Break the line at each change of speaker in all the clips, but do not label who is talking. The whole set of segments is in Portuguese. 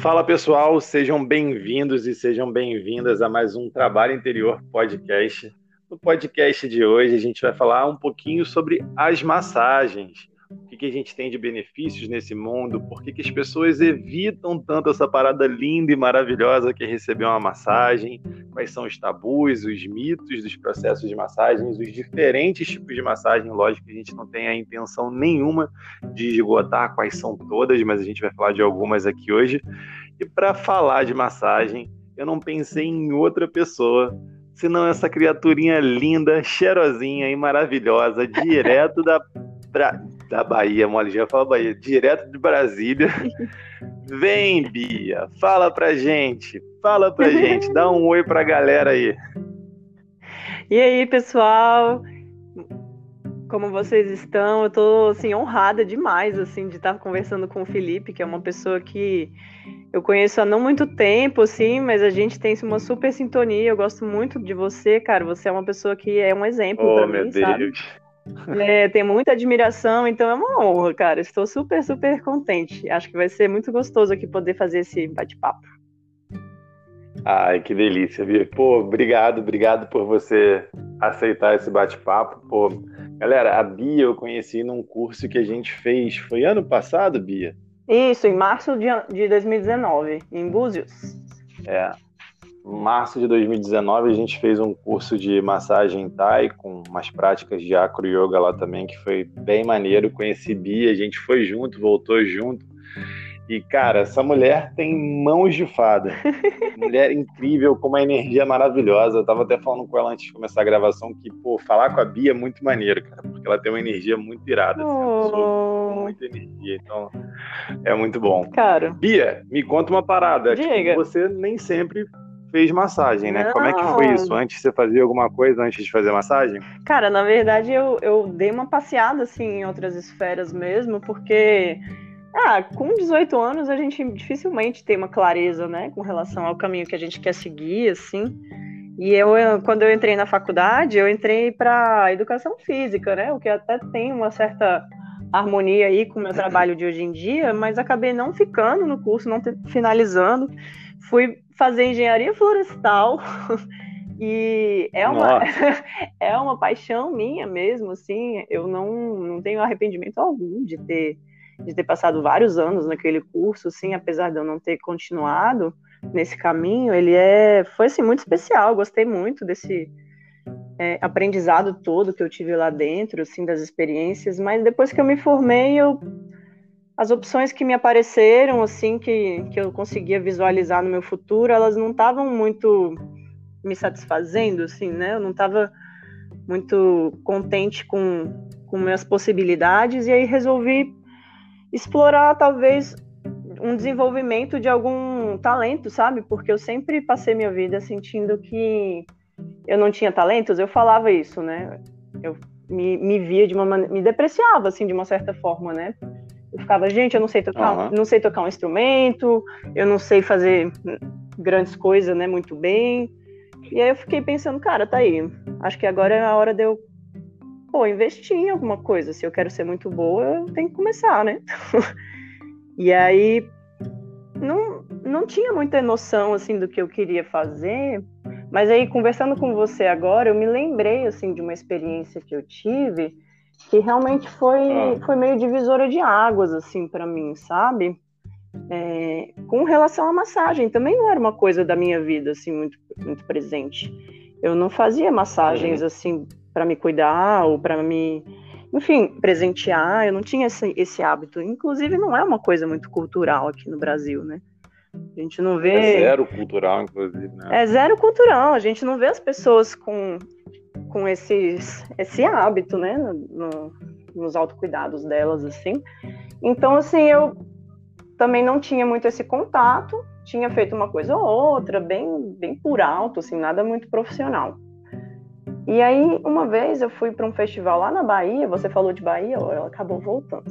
Fala pessoal, sejam bem-vindos e sejam bem-vindas a mais um Trabalho Interior Podcast. No podcast de hoje a gente vai falar um pouquinho sobre as massagens o que, que a gente tem de benefícios nesse mundo, por que, que as pessoas evitam tanto essa parada linda e maravilhosa que é receber uma massagem, quais são os tabus, os mitos dos processos de massagens, os diferentes tipos de massagem. Lógico que a gente não tem a intenção nenhuma de esgotar quais são todas, mas a gente vai falar de algumas aqui hoje. E para falar de massagem, eu não pensei em outra pessoa senão essa criaturinha linda, cheirosinha e maravilhosa, direto da pra, da Bahia, mole, já fala Bahia, direto de Brasília. Vem, Bia, fala pra gente, fala pra gente, dá um oi pra galera aí.
E aí, pessoal? Como vocês estão? Eu tô assim honrada demais assim de estar conversando com o Felipe, que é uma pessoa que eu conheço há não muito tempo, assim, mas a gente tem uma super sintonia. Eu gosto muito de você, cara. Você é uma pessoa que é um exemplo oh, para mim, meu sabe? É, tenho muita admiração, então é uma honra, cara. Estou super, super contente. Acho que vai ser muito gostoso aqui poder fazer esse bate-papo.
Ai, que delícia, Bia. Pô, obrigado, obrigado por você aceitar esse bate-papo. Pô, galera, a Bia eu conheci num curso que a gente fez, foi ano passado, Bia?
Isso, em março de, de 2019, em Búzios.
É, março de 2019 a gente fez um curso de massagem Thai com umas práticas de acro yoga lá também que foi bem maneiro. Conheci Bia, a gente foi junto, voltou junto. E cara, essa mulher tem mãos de fada. mulher incrível, com uma energia maravilhosa. Eu tava até falando com ela antes de começar a gravação que, pô, falar com a Bia é muito maneiro, cara, porque ela tem uma energia muito irada, assim, oh. muita energia, então é muito bom.
Cara.
Bia, me conta uma parada. Tipo, Diga. Tipo, você nem sempre fez massagem, né? Não. Como é que foi isso? Antes você fazia alguma coisa antes de fazer massagem?
Cara, na verdade eu, eu dei uma passeada assim em outras esferas mesmo, porque ah, com 18 anos a gente dificilmente tem uma clareza, né, com relação ao caminho que a gente quer seguir, assim. E eu, quando eu entrei na faculdade, eu entrei para educação física, né? O que até tem uma certa harmonia aí com o meu trabalho de hoje em dia, mas acabei não ficando no curso, não finalizando. Fui fazer engenharia florestal e é uma é uma paixão minha mesmo, assim. Eu não, não tenho arrependimento algum de ter de ter passado vários anos naquele curso, assim, apesar de eu não ter continuado nesse caminho, ele é foi assim muito especial. Gostei muito desse é, aprendizado todo que eu tive lá dentro, assim, das experiências. Mas depois que eu me formei, eu as opções que me apareceram, assim, que, que eu conseguia visualizar no meu futuro, elas não estavam muito me satisfazendo, assim, né? Eu não estava muito contente com, com minhas possibilidades, e aí resolvi explorar, talvez, um desenvolvimento de algum talento, sabe? Porque eu sempre passei minha vida sentindo que eu não tinha talentos, eu falava isso, né? Eu me, me via de uma maneira, me depreciava, assim, de uma certa forma, né? Eu ficava, gente, eu não sei tocar, uhum. não sei tocar um instrumento, eu não sei fazer grandes coisas, né, muito bem. E aí eu fiquei pensando, cara, tá aí. Acho que agora é a hora de eu pô, investir em alguma coisa. Se eu quero ser muito boa, eu tenho que começar, né? e aí não, não tinha muita noção assim do que eu queria fazer, mas aí conversando com você agora, eu me lembrei assim de uma experiência que eu tive que realmente foi, ah. foi meio divisora de águas, assim, para mim, sabe? É, com relação à massagem, também não era uma coisa da minha vida, assim, muito, muito presente. Eu não fazia massagens, uhum. assim, para me cuidar ou para me, enfim, presentear, eu não tinha esse, esse hábito. Inclusive, não é uma coisa muito cultural aqui no Brasil, né? A gente não vê.
É zero cultural, inclusive, né?
É zero cultural. A gente não vê as pessoas com com esses, esse hábito, né, no, nos autocuidados delas, assim. Então, assim, eu também não tinha muito esse contato, tinha feito uma coisa ou outra, bem, bem por alto, assim, nada muito profissional. E aí, uma vez eu fui para um festival lá na Bahia, você falou de Bahia, ela acabou voltando.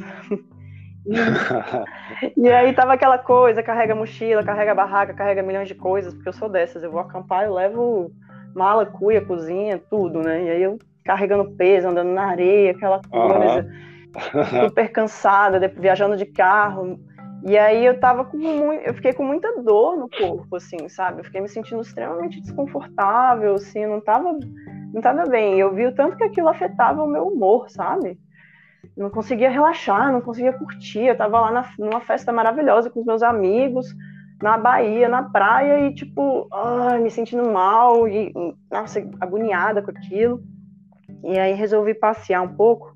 e, e aí tava aquela coisa, carrega mochila, carrega barraca, carrega milhões de coisas, porque eu sou dessas, eu vou acampar, eu levo mala, cuia, cozinha, tudo, né? E aí eu carregando peso, andando na areia, aquela coisa, uhum. super cansada, viajando de carro. E aí eu tava com muito, eu fiquei com muita dor no corpo, assim, sabe? Eu fiquei me sentindo extremamente desconfortável, assim, não tava, não tava bem. Eu vi o tanto que aquilo afetava o meu humor, sabe? Eu não conseguia relaxar, não conseguia curtir. Eu tava lá na, numa festa maravilhosa com os meus amigos, na Bahia, na praia, e tipo, ai, me sentindo mal, e nossa, agoniada com aquilo. E aí resolvi passear um pouco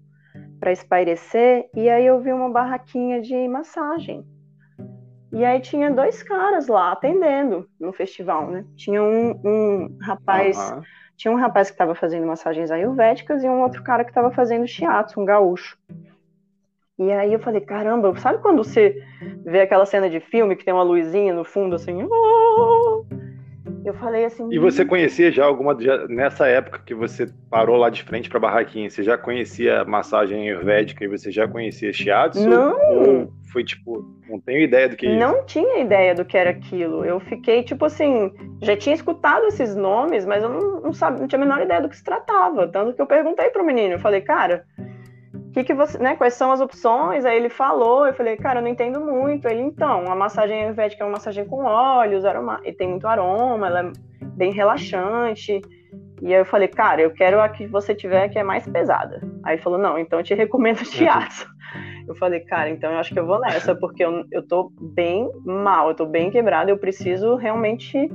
para espairecer, e aí eu vi uma barraquinha de massagem. E aí tinha dois caras lá atendendo no festival, né? Tinha um, um rapaz, uhum. tinha um rapaz que estava fazendo massagens ayurvédicas e um outro cara que estava fazendo shiatsu, um gaúcho. E aí eu falei, caramba, sabe quando você vê aquela cena de filme que tem uma luzinha no fundo assim? Oh! Eu falei assim.
E você conhecia já alguma já, nessa época que você parou lá de frente para barraquinha? Você já conhecia massagem ayurvédica e você já conhecia shiatsu?
Não.
Ou foi tipo, não tenho ideia do que é
Não tinha ideia do que era aquilo. Eu fiquei tipo assim, já tinha escutado esses nomes, mas eu não, não sabia, não tinha a menor ideia do que se tratava. Tanto que eu perguntei pro menino, eu falei, cara, que que você, né, quais são as opções? Aí ele falou, eu falei, cara, eu não entendo muito. Ele, então, a massagem ayurvédica é uma massagem com óleos, aroma, e tem muito aroma, ela é bem relaxante. E aí eu falei, cara, eu quero a que você tiver que é mais pesada. Aí ele falou, não, então eu te recomendo shiatsu. Eu falei, cara, então eu acho que eu vou nessa, porque eu, eu tô bem mal, eu tô bem quebrada, eu preciso realmente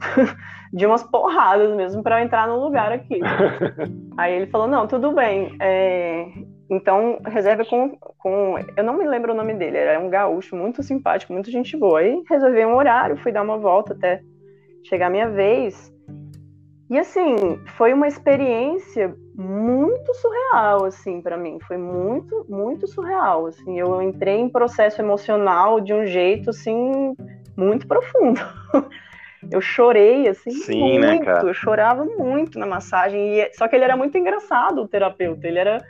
de umas porradas mesmo para entrar no lugar aqui. Aí ele falou, não, tudo bem, é, então, reserva com, com. Eu não me lembro o nome dele, era um gaúcho muito simpático, muito gente boa. Aí reservei um horário, fui dar uma volta até chegar a minha vez. E assim, foi uma experiência muito surreal, assim, para mim. Foi muito, muito surreal, assim. Eu entrei em processo emocional de um jeito, assim, muito profundo. Eu chorei, assim, Sim, né, muito. Né, eu chorava muito na massagem. E... Só que ele era muito engraçado, o terapeuta. Ele era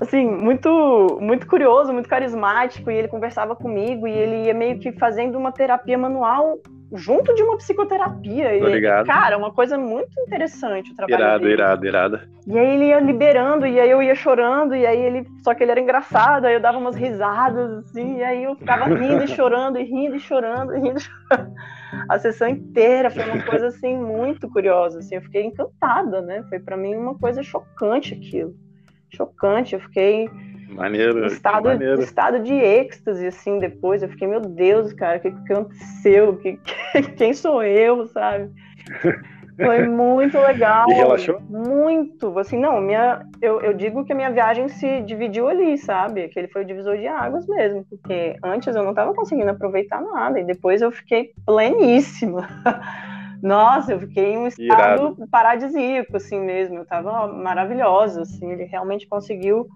assim, muito, muito curioso, muito carismático, e ele conversava comigo, e ele ia meio que fazendo uma terapia manual junto de uma psicoterapia.
Tô ligado.
cara, uma coisa muito interessante o trabalho
irado,
dele.
Irado, irado, irado.
E aí ele ia liberando, e aí eu ia chorando, e aí ele. Só que ele era engraçado, aí eu dava umas risadas, assim, e aí eu ficava rindo e chorando, e rindo e chorando, e rindo e chorando. A sessão inteira foi uma coisa assim muito curiosa, assim, eu fiquei encantada, né? Foi para mim uma coisa chocante aquilo chocante. Eu fiquei
maneiro,
em estado,
maneiro.
estado de êxtase, assim, depois. Eu fiquei, meu Deus, cara, o que, que aconteceu? Que, quem sou eu, sabe? Foi muito legal.
E relaxou?
Muito. Assim, não, minha, eu, eu digo que a minha viagem se dividiu ali, sabe? Que ele foi o divisor de águas mesmo. Porque antes eu não estava conseguindo aproveitar nada. E depois eu fiquei pleníssima. Nossa, eu fiquei em um estado Irado. paradisíaco, assim mesmo. Eu tava maravilhosa, assim. Ele realmente conseguiu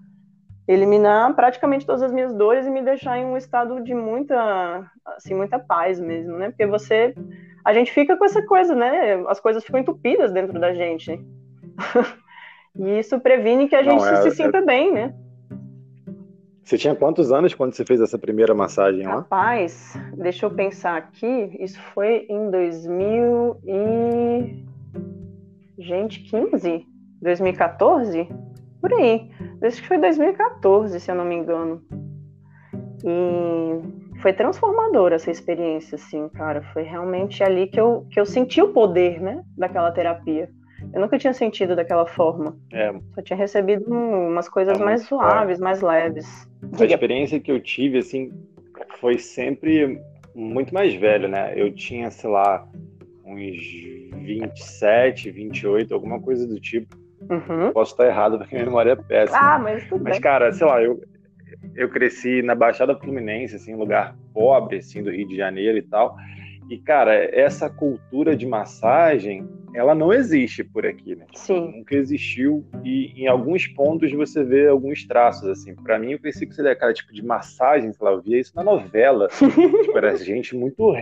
eliminar praticamente todas as minhas dores e me deixar em um estado de muita, assim, muita paz mesmo, né? Porque você, a gente fica com essa coisa, né? As coisas ficam entupidas dentro da gente. e isso previne que a gente Não, é, se, se sinta é... bem, né?
Você tinha quantos anos quando você fez essa primeira massagem lá?
Rapaz, deixa eu pensar aqui. Isso foi em 2000 e... Gente, 15? 2014? Por aí. Acho que foi 2014, se eu não me engano. E foi transformadora essa experiência, assim, cara. Foi realmente ali que eu, que eu senti o poder, né, daquela terapia. Eu nunca tinha sentido daquela forma.
É.
Só tinha recebido umas coisas é mais suaves, mais leves.
A experiência que eu tive, assim, foi sempre muito mais velho, né? Eu tinha, sei lá, uns 27, 28, alguma coisa do tipo.
Uhum.
Posso estar errado porque minha memória é péssima.
Ah, mas tudo
Mas,
bem.
cara, sei lá, eu, eu cresci na Baixada Fluminense, assim, lugar pobre, assim, do Rio de Janeiro e tal. E, cara, essa cultura de massagem, ela não existe por aqui, né?
Sim.
Nunca existiu. E em alguns pontos você vê alguns traços, assim. Para mim, eu pensei que seria aquela tipo de massagem, sei lá, eu via isso na novela. tipo, era gente muito,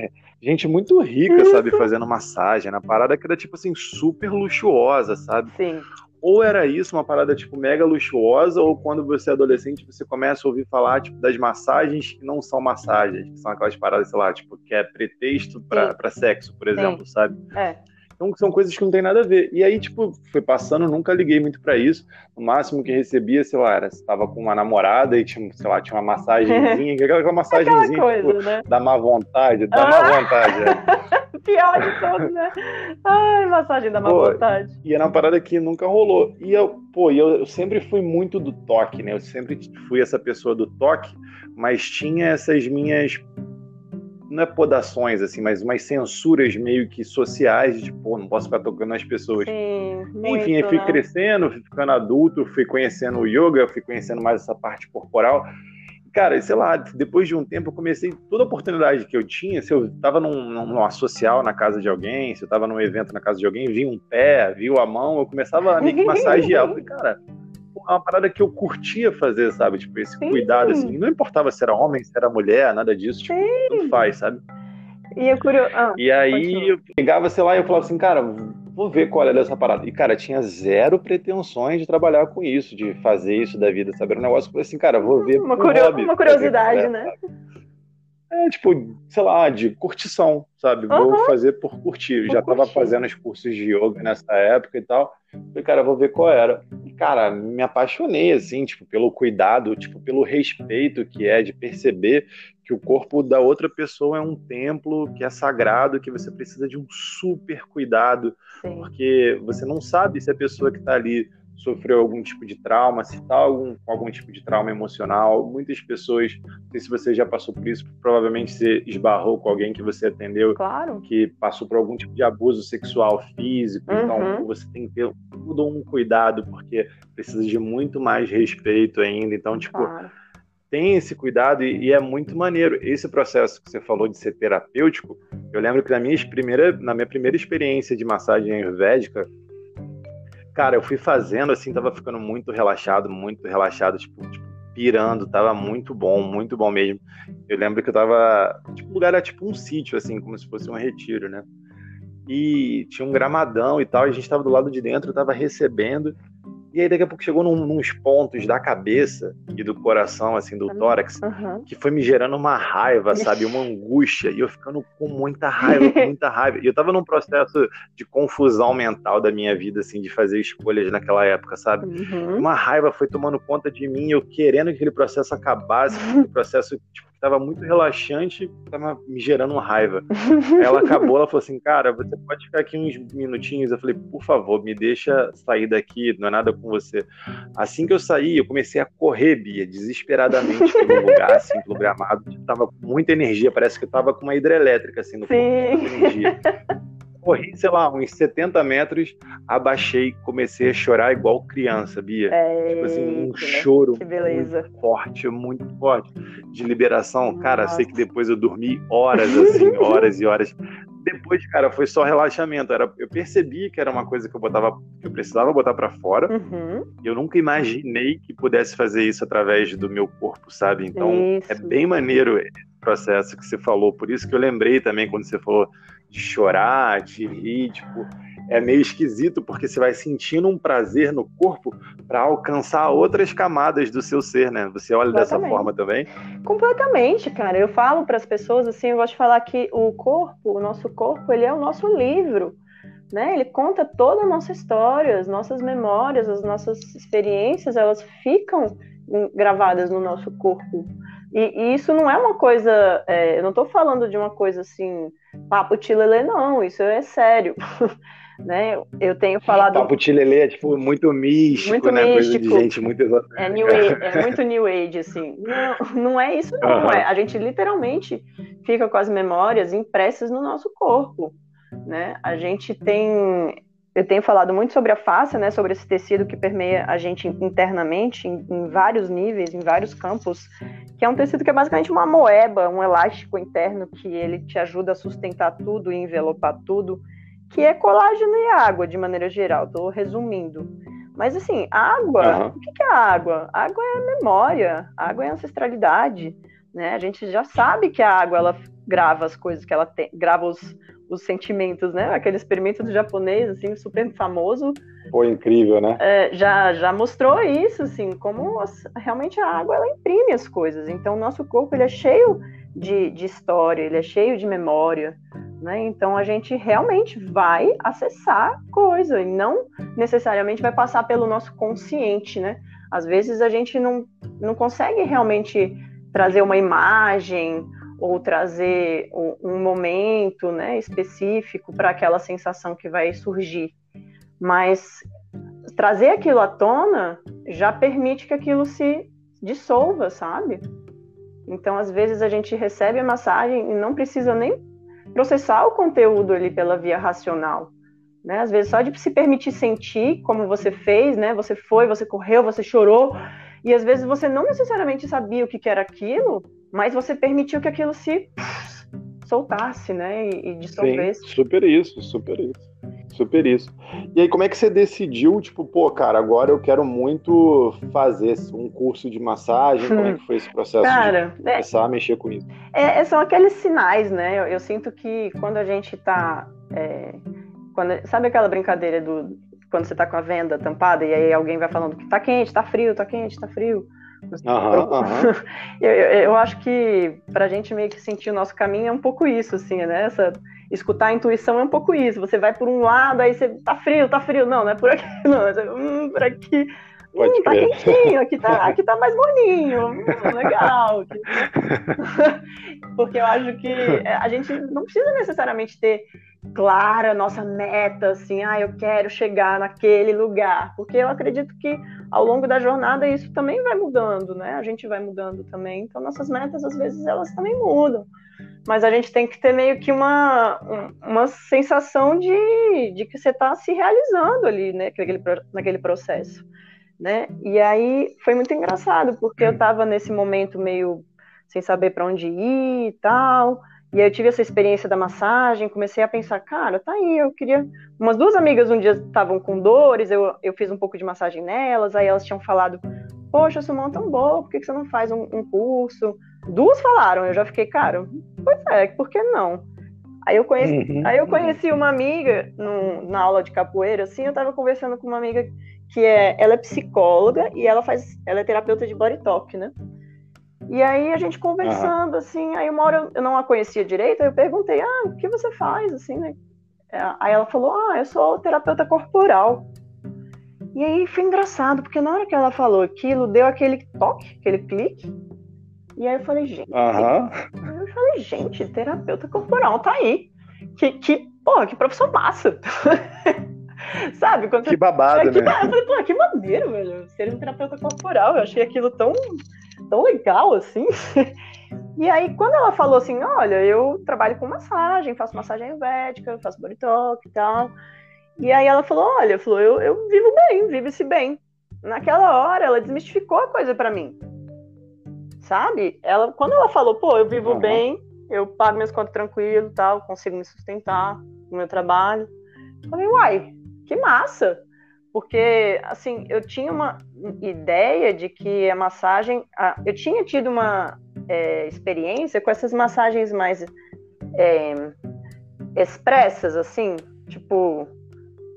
gente muito rica, sabe, fazendo massagem. Na parada que era, tipo assim, super luxuosa, sabe?
Sim
ou era isso, uma parada tipo mega luxuosa, ou quando você é adolescente, você começa a ouvir falar tipo das massagens que não são massagens, que são aquelas paradas, sei lá, tipo, que é pretexto para sexo, por exemplo, Sim. sabe?
É.
Então são coisas que não tem nada a ver. E aí, tipo, foi passando, nunca liguei muito para isso. O máximo que recebia, sei lá, era se tava com uma namorada e tinha, sei lá, tinha uma massagenzinha, aquela, aquela massagenzinha aquela coisa, tipo, né? da má vontade, da ah. má vontade. É.
Pior de todos, né? Ai, massagem da má pô, vontade.
E era uma parada que nunca rolou. E eu, pô, eu, eu sempre fui muito do toque, né? Eu sempre fui essa pessoa do toque, mas tinha essas minhas não é podações, assim, mas umas censuras meio que sociais, de, tipo, não posso ficar tocando nas pessoas.
Sim,
Enfim, eu fui né? crescendo, fui ficando adulto, fui conhecendo o yoga, fui conhecendo mais essa parte corporal. Cara, sei lá, depois de um tempo eu comecei, toda oportunidade que eu tinha, se eu tava num, numa social na casa de alguém, se eu tava num evento na casa de alguém, vi um pé, viu a mão, eu começava a meio que massagear. Eu falei, cara, uma parada que eu curtia fazer, sabe? Tipo, esse Sim. cuidado, assim. Não importava se era homem, se era mulher, nada disso. Tipo, tudo faz, sabe?
E, eu curio... Ah,
e aí eu pegava, sei lá, e eu falava assim, cara, vou ver qual é dessa parada. E, cara, tinha zero pretensões de trabalhar com isso, de fazer isso da vida, sabe? Era um negócio que assim, cara, vou ver.
Uma, curio... hobby, uma curiosidade, né?
É, tipo, sei lá, de curtição, sabe? Uhum. Vou fazer por curtir. Já curtir. tava fazendo os cursos de yoga nessa época e tal. Falei, cara, vou ver qual era. Cara, me apaixonei, assim, tipo, pelo cuidado, tipo, pelo respeito que é de perceber que o corpo da outra pessoa é um templo que é sagrado, que você precisa de um super cuidado, Sim. porque você não sabe se a pessoa que está ali sofreu algum tipo de trauma, se está algum, com algum tipo de trauma emocional. Muitas pessoas, não sei se você já passou por isso, provavelmente você esbarrou com alguém que você atendeu
claro.
que passou por algum tipo de abuso sexual físico. Então, uhum. Então, você tem que ter todo um cuidado, porque precisa de muito mais respeito ainda. Então, tipo. Claro. Tem esse cuidado e, e é muito maneiro. Esse processo que você falou de ser terapêutico, eu lembro que na minha primeira, na minha primeira experiência de massagem ayurvédica, Cara, eu fui fazendo assim, tava ficando muito relaxado, muito relaxado, tipo, tipo pirando, tava muito bom, muito bom mesmo. Eu lembro que eu tava, tipo, o lugar era tipo um sítio, assim, como se fosse um retiro, né? E tinha um gramadão e tal, e a gente tava do lado de dentro, tava recebendo, e aí daqui a pouco chegou num, nos pontos da cabeça e do coração, assim, do tórax, uhum. que foi me gerando uma raiva, sabe? Uma angústia. E eu ficando com muita raiva, com muita raiva. E eu tava num processo de confusão mental da minha vida, assim, de fazer escolhas naquela época, sabe? Uhum. Uma raiva foi tomando conta de mim, eu querendo que aquele processo acabasse, aquele processo, tipo, estava muito relaxante, estava me gerando raiva. ela acabou, ela falou assim, cara, você pode ficar aqui uns minutinhos? Eu falei, por favor, me deixa sair daqui, não é nada com você. Assim que eu saí, eu comecei a correr, Bia, desesperadamente pelo lugar, assim, pelo gramado. Tava com muita energia, parece que eu tava com uma hidrelétrica, assim, no
Sim. corpo, muita energia
corri, sei lá, uns 70 metros, abaixei, comecei a chorar igual criança, Bia.
É,
tipo assim, um choro muito forte, muito forte, de liberação. Nossa. Cara, sei que depois eu dormi horas, assim, horas e horas. Depois, cara, foi só relaxamento. Era, eu percebi que era uma coisa que eu botava, que eu precisava botar para fora. Uhum. Eu nunca imaginei que pudesse fazer isso através do meu corpo, sabe? Então, isso. é bem maneiro esse processo que você falou. Por isso que eu lembrei também quando você falou de chorar, de rir, tipo, é meio esquisito porque você vai sentindo um prazer no corpo para alcançar outras camadas do seu ser, né? Você olha dessa forma também?
Completamente, cara. Eu falo para as pessoas assim, eu gosto de falar que o corpo, o nosso corpo, ele é o nosso livro. Né? Ele conta toda a nossa história, as nossas memórias, as nossas experiências, elas ficam gravadas no nosso corpo. E, e isso não é uma coisa, é, eu não estou falando de uma coisa assim, papo tilelê, não, isso é sério. né? Eu tenho falado.
Papo tilelê é tipo muito místico, muito né? Místico. Coisa de gente muito
é, new age, é muito new age, assim. Não, não é isso, não. Uhum. É, a gente literalmente fica com as memórias impressas no nosso corpo. Né? A gente tem eu tenho falado muito sobre a face, né, sobre esse tecido que permeia a gente internamente, em, em, vários níveis, em vários campos, que é um tecido que é basicamente uma moeba, um elástico interno que ele te ajuda a sustentar tudo e envelopar tudo, que é colágeno e água, de maneira geral, estou resumindo. Mas assim, água, uhum. o que é água? Água é memória, água é ancestralidade, né? A gente já sabe que a água ela grava as coisas que ela tem, grava os, os sentimentos, né? Aquele experimento do japonês, assim, super famoso.
Foi incrível, né?
É, já, já mostrou isso, assim, como as, realmente a água, ela imprime as coisas. Então, o nosso corpo, ele é cheio de, de história, ele é cheio de memória, Né? Então a gente realmente vai acessar coisa e não necessariamente vai passar pelo nosso consciente, né? Às vezes a gente não, não consegue realmente trazer uma imagem ou trazer um momento né, específico para aquela sensação que vai surgir. Mas trazer aquilo à tona já permite que aquilo se dissolva, sabe? Então, às vezes, a gente recebe a massagem e não precisa nem processar o conteúdo ali pela via racional. Né? Às vezes, só de se permitir sentir como você fez, né? Você foi, você correu, você chorou, e às vezes você não necessariamente sabia o que, era aquilo, mas você permitiu que aquilo se soltasse, né? E, e dissolvesse.
Sim, super isso, super isso. Super isso. E aí, como é que você decidiu, tipo, pô, cara, agora eu quero muito fazer um curso de massagem? Como é que foi esse processo cara, de é começar é, a mexer com isso?
É, é, são aqueles sinais, né? Eu, eu, sinto que quando a gente tá. É, quando, sabe aquela brincadeira do. Quando você tá com a venda tampada e aí alguém vai falando que tá quente, tá frio, tá quente, tá frio. Eu, eu, eu, acho que pra gente meio que sentir o nosso caminho é um pouco isso, assim, né? Essa, escutar a intuição é um pouco isso. Você vai por um lado, aí você tá frio, tá frio. Não, não é por aqui, não. Você, hum, por aqui.
Pode
hum, tá quentinho, aqui tá, aqui tá mais morninho. Hum, legal. Porque eu acho que a gente não precisa necessariamente ter clara a nossa meta, assim, ah, eu quero chegar naquele lugar, porque eu acredito que ao longo da jornada isso também vai mudando, né? A gente vai mudando também, então nossas metas às vezes elas também mudam, mas a gente tem que ter meio que uma, uma sensação de, de que você está se realizando ali, né, naquele, naquele processo, né? E aí foi muito engraçado, porque eu estava nesse momento meio sem saber para onde ir e tal, e aí eu tive essa experiência da massagem, comecei a pensar, cara, tá aí, eu queria. Umas duas amigas um dia estavam com dores, eu, eu fiz um pouco de massagem nelas, aí elas tinham falado, poxa, sua mão é tão boa, por que, você não faz um, um, curso? Duas falaram, eu já fiquei, cara, pois é, por que não? Aí eu conheci, uhum. aí eu conheci uma amiga no, na aula de capoeira, assim, eu tava conversando com uma amiga que é, ela é psicóloga e ela faz, ela é terapeuta de body talk, né? E aí a gente conversando, assim, aí uma hora eu, eu não a conhecia direito, aí eu perguntei, ah, o que você faz, assim, né? É, aí ela falou, ah, eu sou terapeuta corporal. E aí foi engraçado, porque na hora que ela falou aquilo, deu aquele toque, aquele clique. E aí eu falei, gente.
Uhum.
Eu falei, gente, terapeuta corporal, tá aí. Que, que porra, que profissão massa. Sabe?
Quando que babado,
que,
né?
Eu falei, pô, que maneiro, velho. Ser um terapeuta corporal. Eu achei aquilo tão tão legal assim. E aí, quando ela falou assim, olha, eu trabalho com massagem, faço massagem ayurvédica, faço body talk e tal. E aí ela falou, olha, falou, eu, eu vivo bem, vive-se bem. Naquela hora, ela desmistificou a coisa para mim. Sabe? Ela, quando ela falou, pô, eu vivo uhum. bem, eu pago minhas contas tranquilo tal, consigo me sustentar no meu trabalho. Eu falei, uai, que massa! porque assim eu tinha uma ideia de que a massagem eu tinha tido uma é, experiência com essas massagens mais é, expressas assim tipo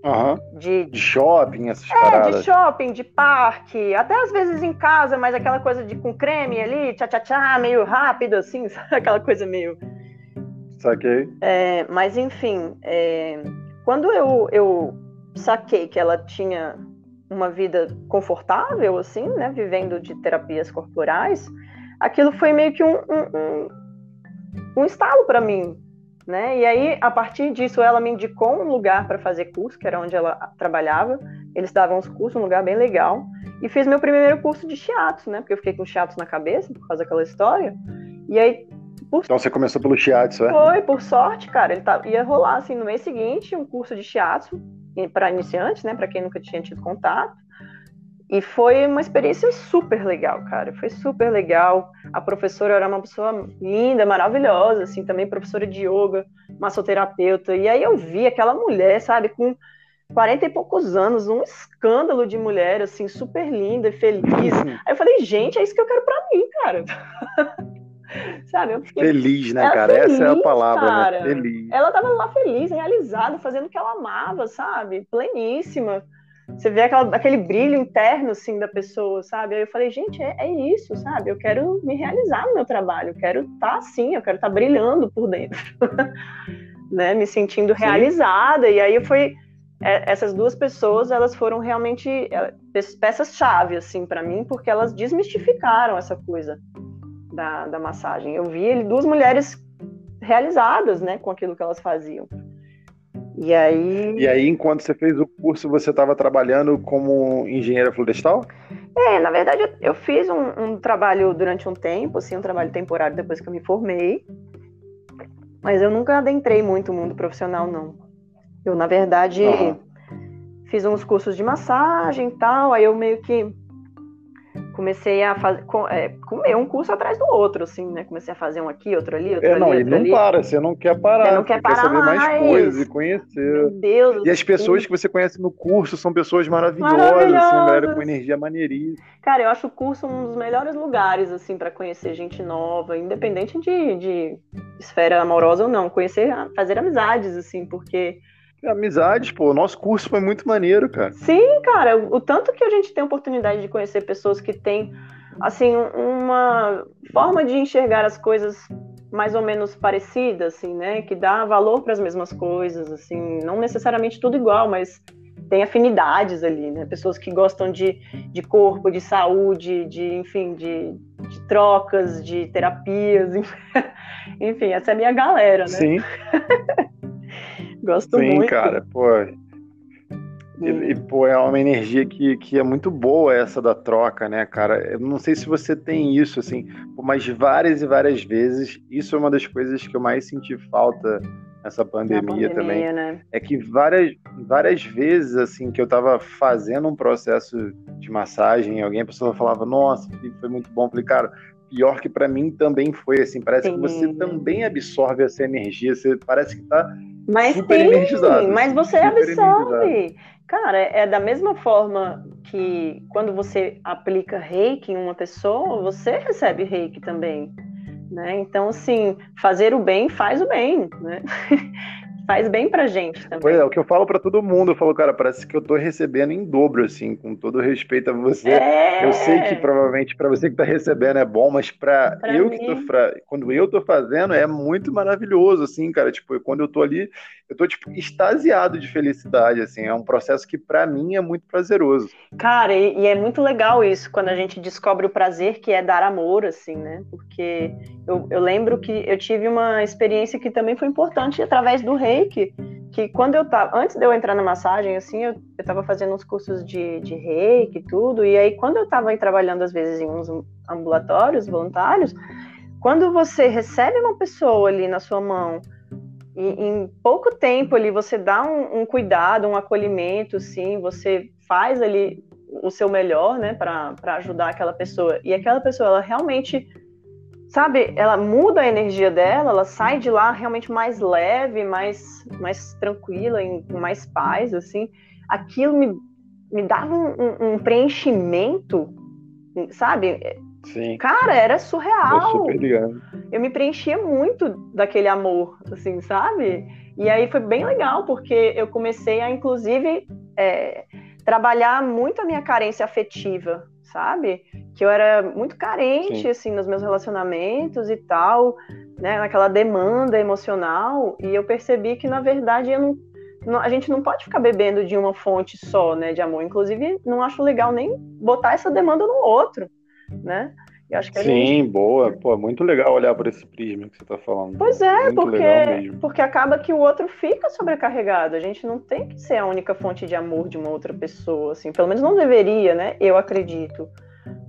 uhum. de, de, shopping essas
é,
paradas
de shopping de parque até às vezes em casa mas aquela coisa de com creme ali tchá tchá tchá meio rápido assim aquela coisa meio
saquei
é, mas enfim é, quando eu, eu saquei que ela tinha uma vida confortável, assim, né, vivendo de terapias corporais, aquilo foi meio que um, um, um, um estalo para mim, né? E aí, a partir disso, ela me indicou um lugar para fazer curso, que era onde ela trabalhava. Eles davam os cursos, um lugar bem legal. E fiz meu primeiro curso de shiatsu, né? Porque eu fiquei com shiatsu na cabeça por causa daquela história. E aí,
por... Então você começou pelo shiatsu, é?
Foi, por sorte, cara. Ele tá... ia rolar, assim, no mês seguinte, um curso de shiatsu para iniciantes, né, para quem nunca tinha tido contato. E foi uma experiência super legal, cara. Foi super legal. A professora era uma pessoa linda, maravilhosa, assim, também professora de yoga, massoterapeuta. E aí eu vi aquela mulher, sabe, com 40 e poucos anos, um escândalo de mulher, assim, super linda e feliz. Aí eu falei, gente, é isso que eu quero para mim, cara. Sabe?
Fiquei... Feliz, né, cara? Feliz, Essa é a palavra, né? cara. né? Feliz.
Ela tava lá feliz, realizada, fazendo o que ela amava, sabe? Pleníssima. Você vê aquela, aquele brilho interno, assim, da pessoa, sabe? Aí eu falei, gente, é, é isso, sabe? Eu quero me realizar no meu trabalho, eu quero estar tá assim, eu quero estar tá brilhando por dentro. né, me sentindo realizada. Sim. E aí foi é, essas duas pessoas, elas foram realmente é, peças-chave assim para mim, porque elas desmistificaram essa coisa da, da massagem. Eu vi duas mulheres realizadas, né, com aquilo que elas faziam. E aí.
E aí, enquanto você fez o curso, você estava trabalhando como engenheira florestal?
É, na verdade, eu fiz um, um, trabalho durante um tempo, assim, um trabalho temporário depois que eu me formei. Mas eu nunca adentrei muito o mundo profissional, não. Eu, na verdade, uhum. fiz uns cursos de massagem e tal, aí eu meio que comecei a fazer, é, comer um curso atrás do outro, assim, né? Comecei a fazer um aqui, outro ali, outro
é,
ali.
Não,
e
não
ali.
para, você não quer parar.
Você não quer parar
quer saber
mais.
mais coisas e conhecer.
Meu Deus.
E as pessoas que você conhece no curso são pessoas maravilhosas, maravilhosas. assim, galera com energia maneiríssima.
Cara, eu acho o curso um dos melhores lugares, assim, para conhecer gente nova, independente de, de esfera amorosa ou não. Conhecer, fazer amizades, assim, porque
Amizades, pô, nosso curso foi muito maneiro, cara.
Sim, cara, o tanto que a gente tem oportunidade de conhecer pessoas que têm, assim, uma forma de enxergar as coisas mais ou menos parecida, assim, né? Que dá valor para as mesmas coisas, assim, não necessariamente tudo igual, mas tem afinidades ali, né? Pessoas que gostam de, de corpo, de saúde, de, enfim, de, de trocas, de terapias, enfim, essa é a minha galera, né?
Sim.
Gosto
Sim,
muito.
Sim, cara, pô. E, e, pô, é uma energia que, que é muito boa essa da troca, né, cara? Eu não sei se você tem isso, assim, mas várias e várias vezes, isso é uma das coisas que eu mais senti falta nessa pandemia, pandemia também. Né? É que várias, várias vezes, assim, que eu tava fazendo um processo de massagem, alguém, a pessoa falava, nossa, foi muito bom. Eu falei, cara, pior que para mim também foi, assim, parece Sim. que você também absorve essa energia, você parece que tá
mas
super energizado.
Mas você absorve. Cara, é da mesma forma que quando você aplica reiki em uma pessoa, você recebe reiki também. Né? Então, assim, fazer o bem faz o bem, né? faz bem pra gente também.
Pois é, o que eu falo para todo mundo, eu falo, cara, parece que eu tô recebendo em dobro, assim, com todo respeito a você.
É...
Eu sei que provavelmente para você que tá recebendo é bom, mas para eu mim... que tô fra... quando eu tô fazendo é muito maravilhoso, assim, cara, tipo, quando eu tô ali, eu tô tipo extasiado de felicidade, assim, é um processo que para mim é muito prazeroso.
Cara, e, e, é muito legal isso quando a gente descobre o prazer que é dar amor, assim, né? Porque eu, eu lembro que eu tive uma experiência que também foi importante através do rei reiki, que quando eu tava, antes de eu entrar na massagem, assim, eu, eu tava fazendo uns cursos de, de reiki e tudo, e aí quando eu tava trabalhando, às vezes, em uns ambulatórios voluntários, quando você recebe uma pessoa ali na sua mão, em pouco tempo ali você dá um, um cuidado, um acolhimento, sim, você faz ali o seu melhor, né, para ajudar aquela pessoa, e aquela pessoa, ela realmente sabe, ela muda a energia dela, ela sai de lá realmente mais leve, mais, mais tranquila, com mais paz, assim. Aquilo me, me dava um, um preenchimento, sabe?
Sim.
Cara, era surreal.
ligado.
Eu me preenchia muito daquele amor, assim, sabe? E aí foi bem legal, porque eu comecei a, inclusive, é, trabalhar muito a minha carência afetiva, sabe? Que eu era muito carente, Sim. assim, nos meus relacionamentos e tal, né? Naquela demanda emocional. E eu percebi que, na verdade, eu não, a gente não pode ficar bebendo de uma fonte só, né? De amor. Inclusive, não acho legal nem botar essa demanda no outro, né?
Eu acho que Sim, gente... boa. Pô, é muito legal olhar por esse prisma que você está falando.
Pois é, porque, porque acaba que o outro fica sobrecarregado. A gente não tem que ser a única fonte de amor de uma outra pessoa, assim. Pelo menos não deveria, né? Eu acredito.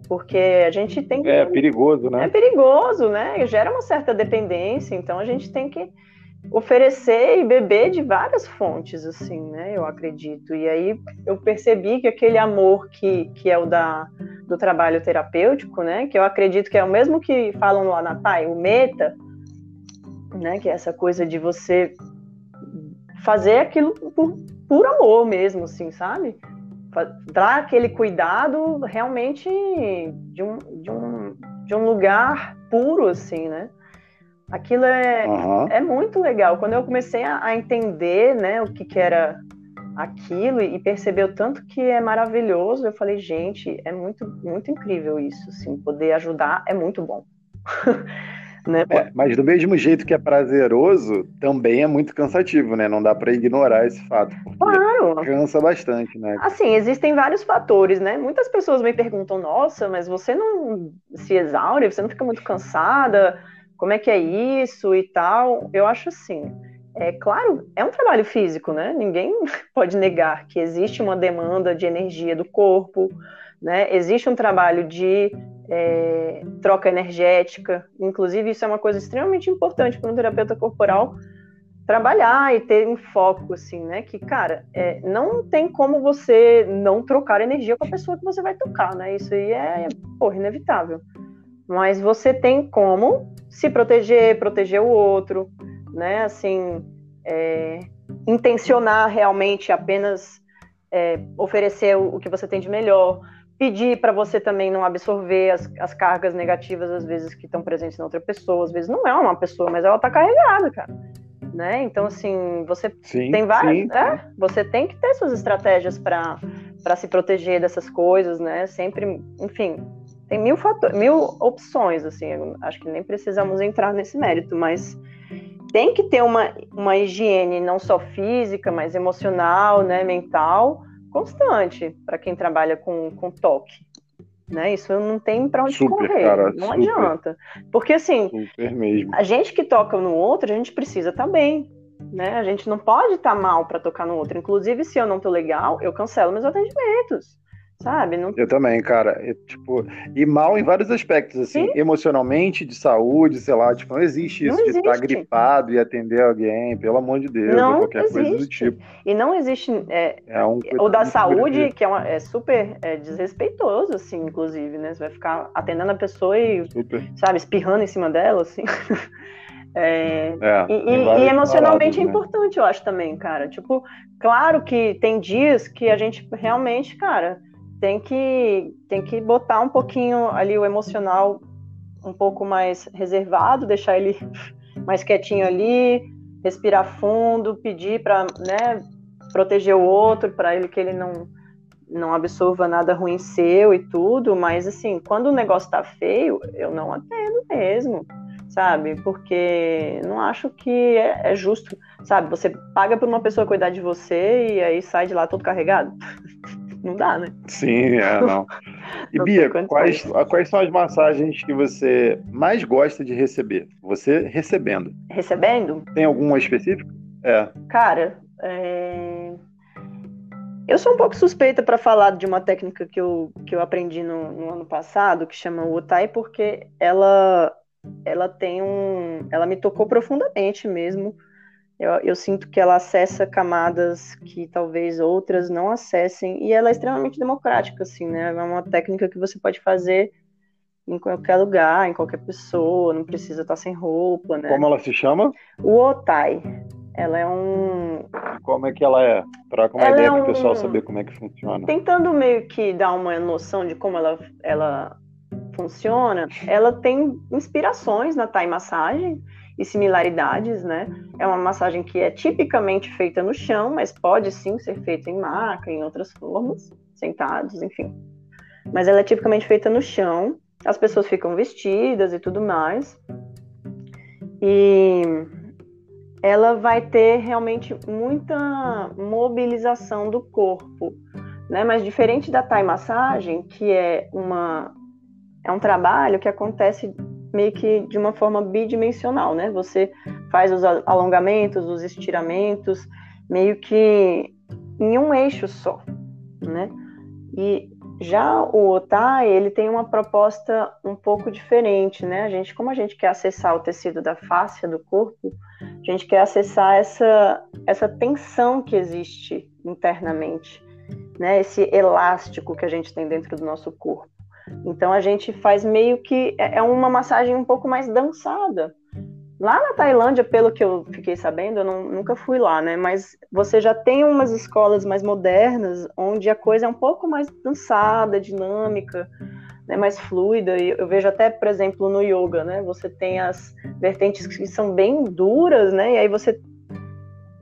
Porque a gente tem que.
É perigoso, né?
É perigoso, né? Gera uma certa dependência, então a gente tem que oferecer e beber de várias fontes, assim, né? Eu acredito. E aí eu percebi que aquele amor que, que é o da, do trabalho terapêutico, né? Que eu acredito que é o mesmo que falam lá na TAI, o meta, né? Que é essa coisa de você fazer aquilo por, por amor mesmo, assim, sabe? Dar aquele cuidado realmente de um, de um, de um lugar puro, assim, né? Aquilo é, uhum. é muito legal. Quando eu comecei a, a entender né, o que, que era aquilo e perceber o tanto que é maravilhoso, eu falei, gente, é muito, muito incrível isso. Assim, poder ajudar é muito bom.
Né? É, mas do mesmo jeito que é prazeroso, também é muito cansativo, né? Não dá para ignorar esse fato. Claro. Cansa bastante, né?
Assim, existem vários fatores, né? Muitas pessoas me perguntam: nossa, mas você não se exaure, você não fica muito cansada? Como é que é isso e tal? Eu acho assim. É claro, é um trabalho físico, né? Ninguém pode negar que existe uma demanda de energia do corpo, né? Existe um trabalho de é, troca energética. Inclusive, isso é uma coisa extremamente importante para um terapeuta corporal trabalhar e ter um foco, assim, né? Que, cara, é, não tem como você não trocar energia com a pessoa que você vai tocar, né? Isso aí é, porra, inevitável. Mas você tem como se proteger, proteger o outro, né? Assim, é, intencionar realmente apenas é, oferecer o, o que você tem de melhor pedir para você também não absorver as, as cargas negativas, às vezes, que estão presentes na outra pessoa. Às vezes não é uma pessoa, mas ela está carregada, cara. Né? Então, assim, você sim, tem várias. É, você tem que ter suas estratégias para se proteger dessas coisas, né? Sempre, enfim, tem mil, fator, mil opções, assim. Acho que nem precisamos entrar nesse mérito, mas tem que ter uma, uma higiene não só física, mas emocional, né, mental, constante para quem trabalha com, com toque. Né? Isso não tem para onde super, correr, cara, não super, adianta. Porque assim, a gente que toca no outro, a gente precisa estar tá bem. Né? A gente não pode estar tá mal para tocar no outro. Inclusive, se eu não tô legal, eu cancelo meus atendimentos sabe? Não...
Eu também, cara. Eu, tipo, e mal em vários aspectos, assim, Sim. emocionalmente, de saúde, sei lá, tipo, não existe isso não de estar gripado e atender alguém, pelo amor de Deus, não ou qualquer existe. coisa do tipo.
E não existe é, é um o da saúde, que é, uma, é super é, desrespeitoso, assim, inclusive, né? Você vai ficar atendendo a pessoa e, super. sabe, espirrando em cima dela, assim. É, é, e, e, emocionalmente paradas, é né? importante, eu acho também, cara. Tipo, claro que tem dias que a gente realmente, cara, tem que, tem que botar um pouquinho ali o emocional um pouco mais reservado, deixar ele mais quietinho ali, respirar fundo, pedir para né, proteger o outro, para ele que ele não, não absorva nada ruim seu e tudo, mas assim, quando o negócio tá feio, eu não atendo mesmo, sabe? Porque não acho que é, é justo, sabe? Você paga por uma pessoa cuidar de você e aí sai de lá todo carregado. não dá, né?
Sim, é, não. E não Bia, quais, quais são as massagens que você mais gosta de receber? Você recebendo.
Recebendo?
Tem alguma específica? É.
Cara, é... eu sou um pouco suspeita para falar de uma técnica que eu, que eu aprendi no, no ano passado, que chama Utai, porque ela, ela tem um. Ela me tocou profundamente mesmo eu, eu, sinto que ela acessa camadas que talvez outras não acessem, e ela é extremamente democrática, assim, né? É uma técnica que você pode fazer em qualquer lugar, em qualquer pessoa, não precisa estar sem roupa, né?
Como ela se chama?
O Otai. Ela é um.
Como é que ela é? Para uma ela ideia é um... para o pessoal saber como é que funciona.
Tentando meio que dar uma noção de como ela, ela funciona, ela tem inspirações na Thai massagem e similaridades, né? É uma massagem que é tipicamente feita no chão, mas pode sim ser feita em maca, em outras formas, sentados, enfim. Mas ela é tipicamente feita no chão, as pessoas ficam vestidas e tudo mais. E ela vai ter realmente muita mobilização do corpo, né? Mas diferente da Thai massagem, que é uma é um trabalho que acontece meio que de uma forma bidimensional, né? Você faz os alongamentos, os estiramentos, meio que em um eixo só, né? E já o Otai, ele tem uma proposta um pouco diferente, né? A gente, como a gente quer acessar o tecido da face do corpo, a gente quer acessar essa, essa tensão que existe internamente, né? Esse elástico que a gente tem dentro do nosso corpo. Então a gente faz meio que é, é uma massagem um pouco mais dançada. Lá na Tailândia, pelo que eu fiquei sabendo, eu não, nunca fui lá, né? Mas você já tem umas escolas mais modernas, onde a coisa é um pouco mais dançada, dinâmica, né? mais fluida. E eu vejo até, por exemplo, no yoga, né? Você tem as vertentes que são bem duras, né? E aí você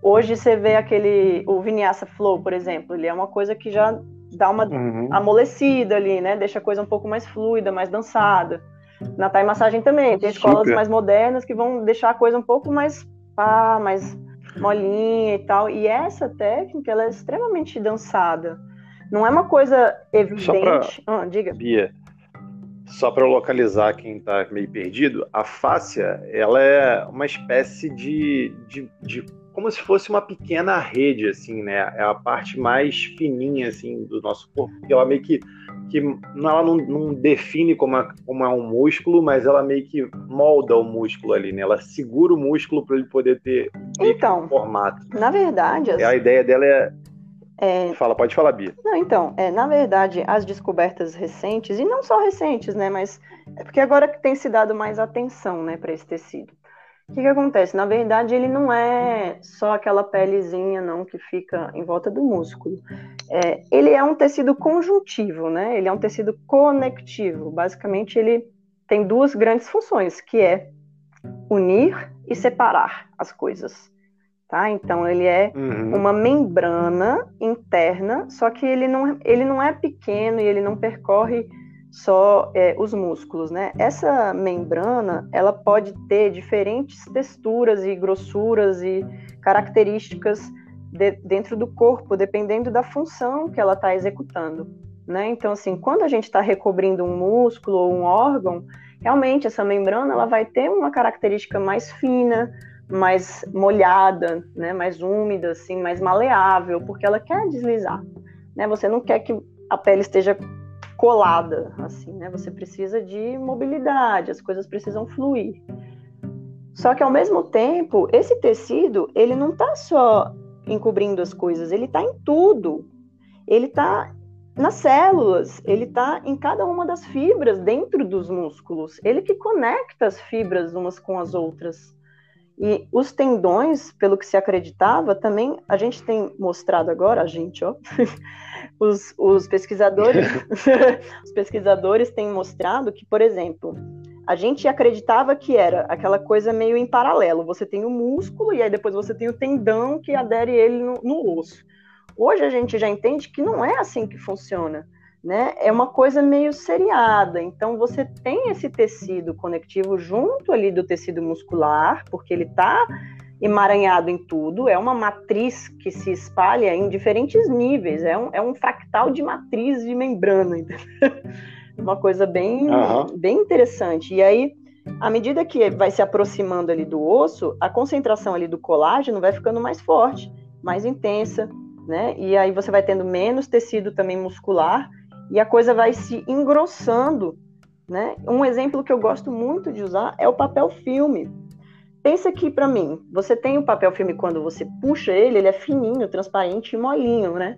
hoje você vê aquele o Vinyasa Flow, por exemplo, ele é uma coisa que já dá uma uhum. amolecida ali, né? Deixa a coisa um pouco mais fluida, mais dançada. Na Thai massagem também, tem escolas Super. mais modernas que vão deixar a coisa um pouco mais pá, mais molinha e tal. E essa técnica, ela é extremamente dançada. Não é uma coisa evidente.
Pra... Ah, diga. Bia, só para localizar quem está meio perdido, a fáscia, ela é uma espécie de, de, de como se fosse uma pequena rede, assim, né? É a parte mais fininha, assim, do nosso corpo, que ela meio que, que ela não, não define como é, como é um músculo, mas ela meio que molda o músculo ali, né? Ela segura o músculo para ele poder ter
então,
um formato.
Na verdade,
as... a ideia dela é é... Fala, pode falar, Bia.
Não, então, é, na verdade, as descobertas recentes, e não só recentes, né, mas é porque agora que tem se dado mais atenção, né, para esse tecido. O que, que acontece? Na verdade, ele não é só aquela pelezinha, não, que fica em volta do músculo. É, ele é um tecido conjuntivo, né? Ele é um tecido conectivo. Basicamente, ele tem duas grandes funções, que é unir e separar as coisas. Tá? Então, ele é uhum. uma membrana interna, só que ele não, ele não é pequeno e ele não percorre só é, os músculos, né? Essa membrana, ela pode ter diferentes texturas e grossuras e características de, dentro do corpo, dependendo da função que ela está executando, né? Então, assim, quando a gente está recobrindo um músculo ou um órgão, realmente essa membrana ela vai ter uma característica mais fina, mais molhada, né? Mais úmida, assim, mais maleável, porque ela quer deslizar, né? Você não quer que a pele esteja colada, assim, né? Você precisa de mobilidade, as coisas precisam fluir. Só que ao mesmo tempo, esse tecido, ele não está só encobrindo as coisas, ele está em tudo. Ele está nas células, ele está em cada uma das fibras dentro dos músculos. Ele que conecta as fibras umas com as outras. E os tendões, pelo que se acreditava, também a gente tem mostrado agora, a gente, ó, os, os pesquisadores, os pesquisadores têm mostrado que, por exemplo, a gente acreditava que era aquela coisa meio em paralelo. Você tem o músculo e aí depois você tem o tendão que adere ele no, no osso. Hoje a gente já entende que não é assim que funciona né? É uma coisa meio seriada. Então você tem esse tecido conectivo junto ali do tecido muscular, porque ele está emaranhado em tudo, é uma matriz que se espalha em diferentes níveis, é um, é um fractal de matriz de membrana, uma coisa bem, uhum. bem interessante. E aí, à medida que vai se aproximando ali do osso, a concentração ali do colágeno vai ficando mais forte, mais intensa, né? E aí você vai tendo menos tecido também muscular, e a coisa vai se engrossando. Né? Um exemplo que eu gosto muito de usar é o papel filme. Pensa aqui para mim, você tem o papel filme quando você puxa ele, ele é fininho, transparente e molinho, né?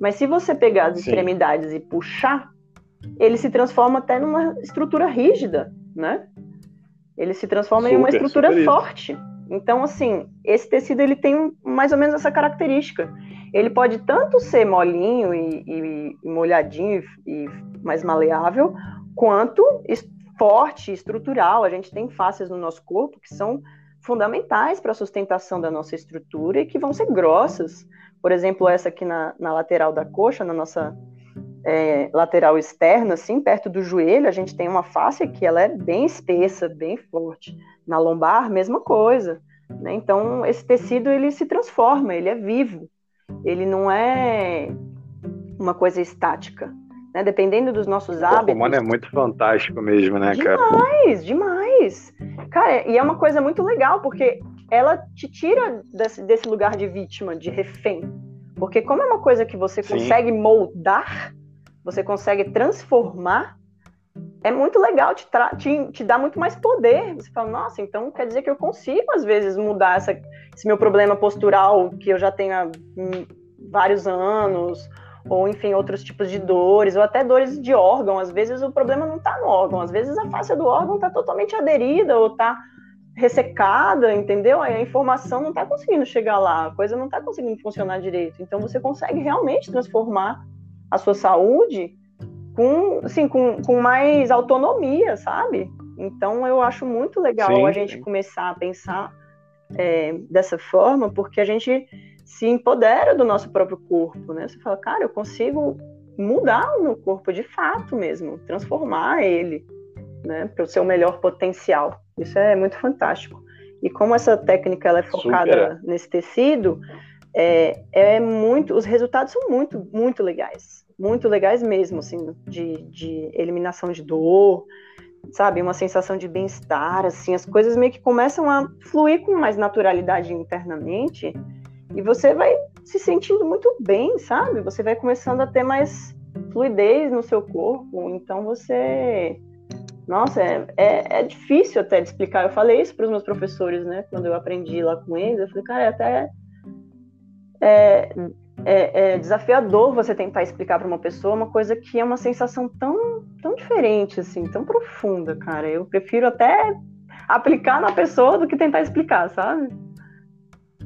Mas se você pegar as Sim. extremidades e puxar, ele se transforma até numa estrutura rígida, né? Ele se transforma super, em uma estrutura forte. Então, assim, esse tecido ele tem mais ou menos essa característica ele pode tanto ser molinho e, e, e molhadinho e, mais maleável, quanto forte, estrutural. A gente tem faces no nosso corpo que são fundamentais para a sustentação da nossa estrutura e que vão ser grossas. Por exemplo, essa aqui na, na lateral da coxa, na nossa é, lateral externa, assim, perto do joelho, a gente tem uma face que ela é bem espessa, bem forte. Na lombar, mesma coisa. Né? Então, esse tecido ele se transforma, ele é vivo ele não é uma coisa estática. Né? Dependendo dos nossos hábitos. O
humano é muito fantástico mesmo, né,
demais,
cara?
Demais, demais. Cara, e é uma coisa muito legal, porque ela te tira desse, desse lugar de vítima, de refém. Porque como é uma coisa que você Sim. consegue moldar, você consegue transformar, é muito legal, te, te, te dá muito mais poder. Você fala, nossa, então quer dizer que eu consigo, às vezes, mudar essa, esse meu problema postural que eu já tenho há hum, vários anos, ou enfim, outros tipos de dores, ou até dores de órgão. Às vezes o problema não está no órgão, às vezes a face do órgão está totalmente aderida ou está ressecada, entendeu? Aí a informação não está conseguindo chegar lá, a coisa não está conseguindo funcionar direito. Então você consegue realmente transformar a sua saúde com, assim, com, com mais autonomia, sabe? Então eu acho muito legal sim, a gente sim. começar a pensar é, dessa forma, porque a gente se empodera do nosso próprio corpo, né? Você fala, cara, eu consigo mudar o meu corpo de fato mesmo, transformar ele. né, para o seu melhor potencial. Isso é muito fantástico. E como essa técnica ela é focada Super. nesse tecido, é, é muito, os resultados são muito, muito legais, muito legais mesmo, assim, de, de eliminação de dor, sabe, uma sensação de bem-estar, assim, as coisas meio que começam a fluir com mais naturalidade internamente e você vai se sentindo muito bem, sabe? Você vai começando a ter mais fluidez no seu corpo, então você nossa, é, é, é, difícil até de explicar. Eu falei isso para os meus professores, né? Quando eu aprendi lá com eles, eu falei, cara, é até é, é, é desafiador você tentar explicar para uma pessoa uma coisa que é uma sensação tão, tão diferente, assim, tão profunda, cara. Eu prefiro até aplicar na pessoa do que tentar explicar, sabe?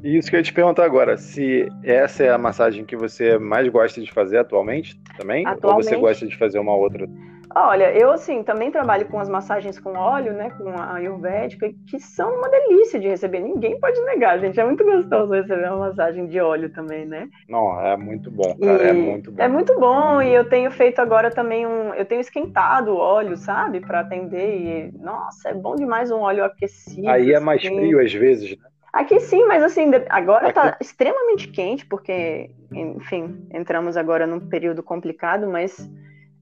Isso que eu ia te perguntar agora, se essa é a massagem que você mais gosta de fazer atualmente também? Atualmente, ou você gosta de fazer uma outra?
Olha, eu assim também trabalho com as massagens com óleo, né, com a ayurvédica, que são uma delícia de receber. Ninguém pode negar, gente. É muito gostoso receber uma massagem de óleo também, né?
Não, é muito bom, cara. É e é muito bom.
É muito bom e eu tenho feito agora também um, eu tenho esquentado o óleo, sabe, para atender. E nossa, é bom demais um óleo aquecido.
Aí é mais assim. frio às vezes, né?
Aqui sim, mas assim, agora está extremamente quente, porque, enfim, entramos agora num período complicado, mas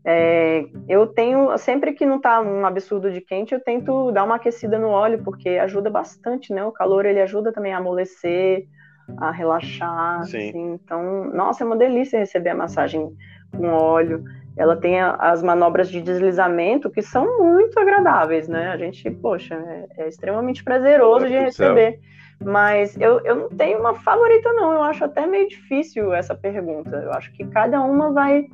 é, eu tenho, sempre que não está um absurdo de quente, eu tento dar uma aquecida no óleo, porque ajuda bastante, né? O calor, ele ajuda também a amolecer, a relaxar, Sim. Assim, então, nossa, é uma delícia receber a massagem com óleo. Ela tem as manobras de deslizamento que são muito agradáveis, né? A gente, poxa, é, é extremamente prazeroso de receber. Mas eu, eu não tenho uma favorita, não. Eu acho até meio difícil essa pergunta. Eu acho que cada uma vai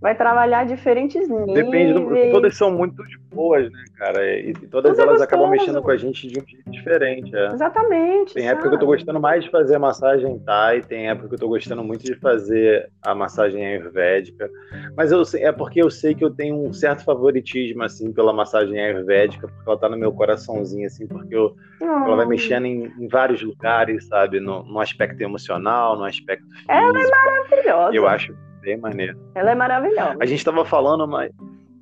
vai trabalhar diferentes níveis.
Depende, do, todas são muito boas, né, cara? E, todas Tudo é elas é acabam mexendo com a gente de um jeito diferente. É.
Exatamente.
Tem sabe? época que eu tô gostando mais de fazer a massagem Thai, tem época que eu tô gostando muito de fazer a massagem ayurvédica. Mas eu é porque eu sei que eu tenho um certo favoritismo, assim, pela massagem ayurvédica, porque ela tá no meu coraçãozinho, assim, porque eu, ela vai mexendo em, em, vários lugares, sabe? No, no aspecto emocional, no aspecto físico.
Ela é maravilhosa.
Eu acho bem maneiro.
Ela é maravilhosa.
A gente estava falando, mas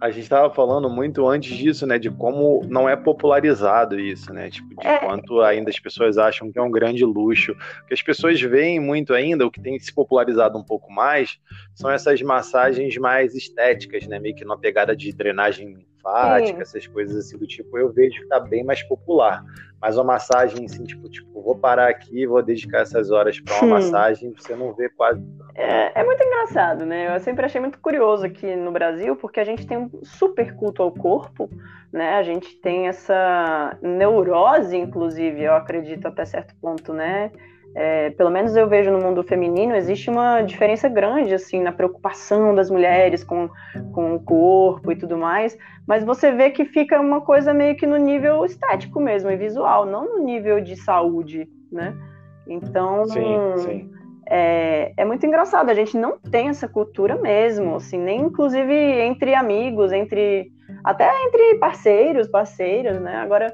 a gente estava falando muito antes disso, né, de como não é popularizado isso, né, tipo, de é. quanto ainda as pessoas acham que é um grande luxo. O que as pessoas veem muito ainda, o que tem se popularizado um pouco mais, são essas massagens mais estéticas, né, meio que numa pegada de drenagem linfática, Sim. essas coisas assim do tipo, eu vejo que tá bem mais popular. Mas uma massagem assim, tipo, tipo, vou parar aqui, vou dedicar essas horas para uma massagem, você não vê quase.
É, é, muito engraçado, né? Eu sempre achei muito curioso aqui no Brasil, porque a gente tem um super culto ao corpo, né? A gente tem essa neurose, inclusive, eu acredito até certo ponto, né? É, pelo menos eu vejo no mundo feminino, existe uma diferença grande, assim, na preocupação das mulheres com, com o corpo e tudo mais, mas você vê que fica uma coisa meio que no nível estético mesmo, e visual, não no nível de saúde, né? Então, sim, sim. É, é muito engraçado, a gente não tem essa cultura mesmo, assim, nem inclusive entre amigos, entre até entre parceiros, parceiras, né? Agora,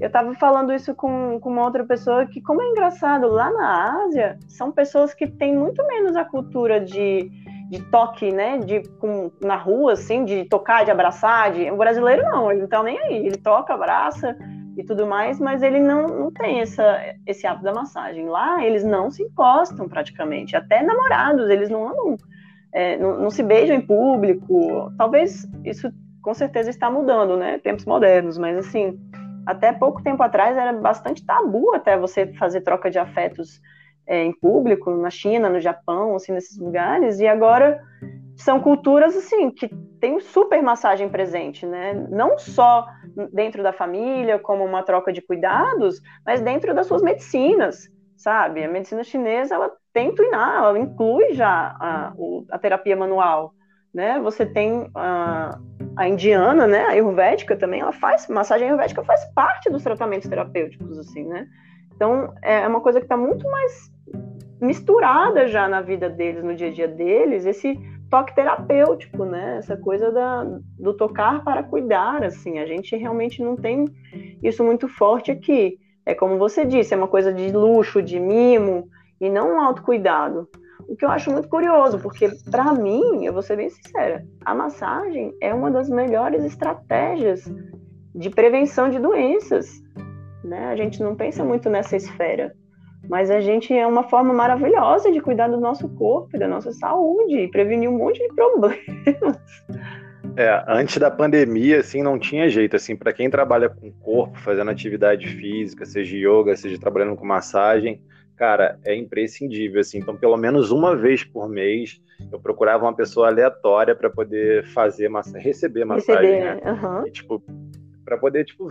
eu estava falando isso com, com uma outra pessoa que, como é engraçado, lá na Ásia, são pessoas que têm muito menos a cultura de, de toque, né? De, com, na rua, assim, de tocar, de abraçar. De... O brasileiro não, ele não tá nem aí. Ele toca, abraça e tudo mais, mas ele não, não tem essa, esse hábito da massagem. Lá, eles não se encostam praticamente. Até namorados, eles não andam, é, não, não se beijam em público. Talvez isso com certeza está mudando, né? Tempos modernos, mas assim, até pouco tempo atrás era bastante tabu até você fazer troca de afetos é, em público, na China, no Japão, assim, nesses lugares, e agora são culturas assim que tem super massagem presente, né? Não só dentro da família, como uma troca de cuidados, mas dentro das suas medicinas, sabe? A medicina chinesa ela tem tuinar, ela inclui já a, a terapia manual né? Você tem a, a indiana, né? A ayurvédica também, ela faz massagem ayurvédica faz parte dos tratamentos terapêuticos, assim, né? Então é uma coisa que está muito mais misturada já na vida deles, no dia a dia deles, esse toque terapêutico, né? Essa coisa da, do tocar para cuidar, assim. A gente realmente não tem isso muito forte aqui. É como você disse, é uma coisa de luxo, de mimo e não um autocuidado. O que eu acho muito curioso, porque para mim, eu vou ser bem sincera, a massagem é uma das melhores estratégias de prevenção de doenças. Né? A gente não pensa muito nessa esfera, mas a gente é uma forma maravilhosa de cuidar do nosso corpo, da nossa saúde e prevenir um monte de problemas.
É, antes da pandemia, assim, não tinha jeito, assim, para quem trabalha com corpo, fazendo atividade física, seja yoga, seja trabalhando com massagem, cara, é imprescindível, assim. Então, pelo menos uma vez por mês, eu procurava uma pessoa aleatória para poder fazer massa, receber massagem, receber, né? Uhum. E, tipo, para poder, tipo,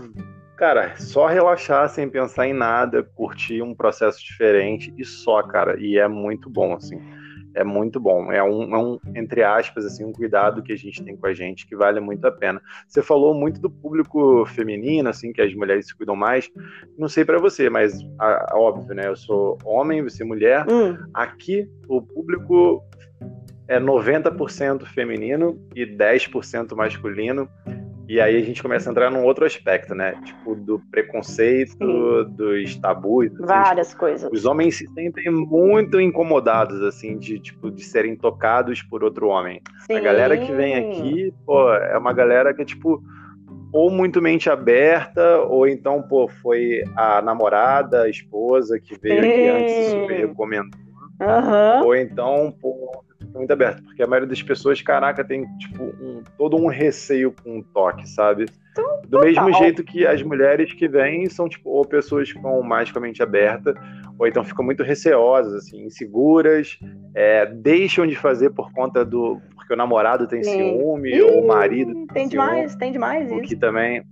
cara, só relaxar sem pensar em nada, curtir um processo diferente e só, cara. E é muito bom, assim é muito bom. É um, é um, entre aspas, assim, um cuidado que a gente tem com a gente que vale muito a pena. Você falou muito do público feminino, assim, que as mulheres se cuidam mais. Não sei para você, mas a, a, óbvio, né? Eu sou homem, você é mulher. Hum. Aqui o público é 90% feminino e 10% masculino. E aí a gente começa a entrar num outro aspecto, né? Tipo, do preconceito, Sim. dos tabus.
Assim, Várias tipo, coisas.
Os homens se sentem muito incomodados, assim, de, tipo, de serem tocados por outro homem. Sim. A galera que vem aqui, pô, é uma galera que, tipo, ou muito mente aberta, ou então, pô, foi a namorada, a esposa que veio Sim. aqui antes e super recomendou. Uhum. Ou então, pô, muito aberto, porque a maioria das pessoas, caraca, tem tipo um, todo um receio com o toque, sabe? Então, Do mesmo jeito que as mulheres que vêm são tipo ou pessoas com mais com a mente aberta, ou então ficam muito receosas, assim, inseguras, é, deixam de fazer por conta do porque o namorado tem Sim. ciúme Ih, ou o marido
tem, tem demais, tem demais
o
isso.
que também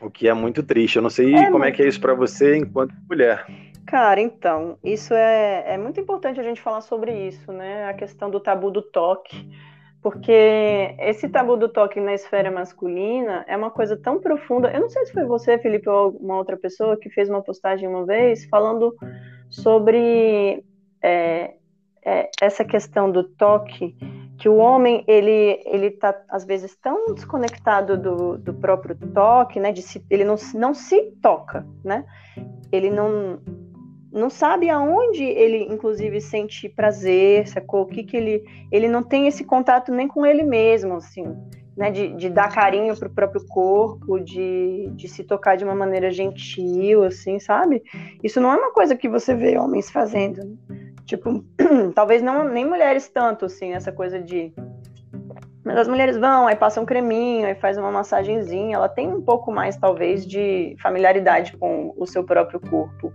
o que é muito triste. Eu não sei é, como é que é isso para você enquanto mulher.
Cara, então, isso é, é muito importante a gente falar sobre isso, né? A questão do tabu do toque. Porque esse tabu do toque na esfera masculina é uma coisa tão profunda. Eu não sei se foi você, Felipe, ou uma outra pessoa que fez uma postagem uma vez falando sobre é, é, essa questão do toque, que o homem ele ele está às vezes tão desconectado do, do próprio toque, né? De se, ele não, não se toca, né? Ele não não sabe aonde ele, inclusive, sente prazer, sacou? O que que ele... Ele não tem esse contato nem com ele mesmo, assim, né? De, de dar carinho pro próprio corpo, de, de se tocar de uma maneira gentil, assim, sabe? Isso não é uma coisa que você vê homens fazendo. Né? Tipo, talvez não nem mulheres tanto, assim, essa coisa de... Mas as mulheres vão, aí passam um creminho, aí faz uma massagenzinha, ela tem um pouco mais, talvez, de familiaridade com o seu próprio corpo.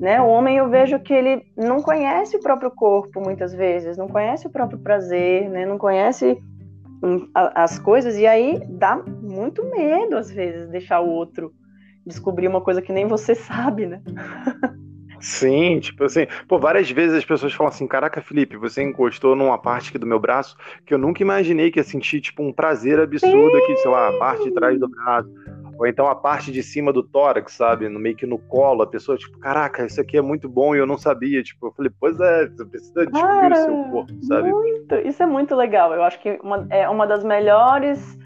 Né? O homem eu vejo que ele não conhece o próprio corpo muitas vezes, não conhece o próprio prazer, né? não conhece hum, as coisas e aí dá muito medo às vezes deixar o outro descobrir uma coisa que nem você sabe, né?
Sim, tipo assim, pô, várias vezes as pessoas falam assim, caraca, Felipe, você encostou numa parte aqui do meu braço que eu nunca imaginei que ia sentir, tipo, um prazer absurdo aqui, sei lá, a parte de trás do braço ou então a parte de cima do tórax, sabe? No meio que no colo, a pessoa, tipo, caraca, isso aqui é muito bom e eu não sabia. Tipo, eu falei, pois é, você precisa descobrir Cara, o seu corpo, sabe?
Muito. Isso é muito legal. Eu acho que uma, é uma das melhores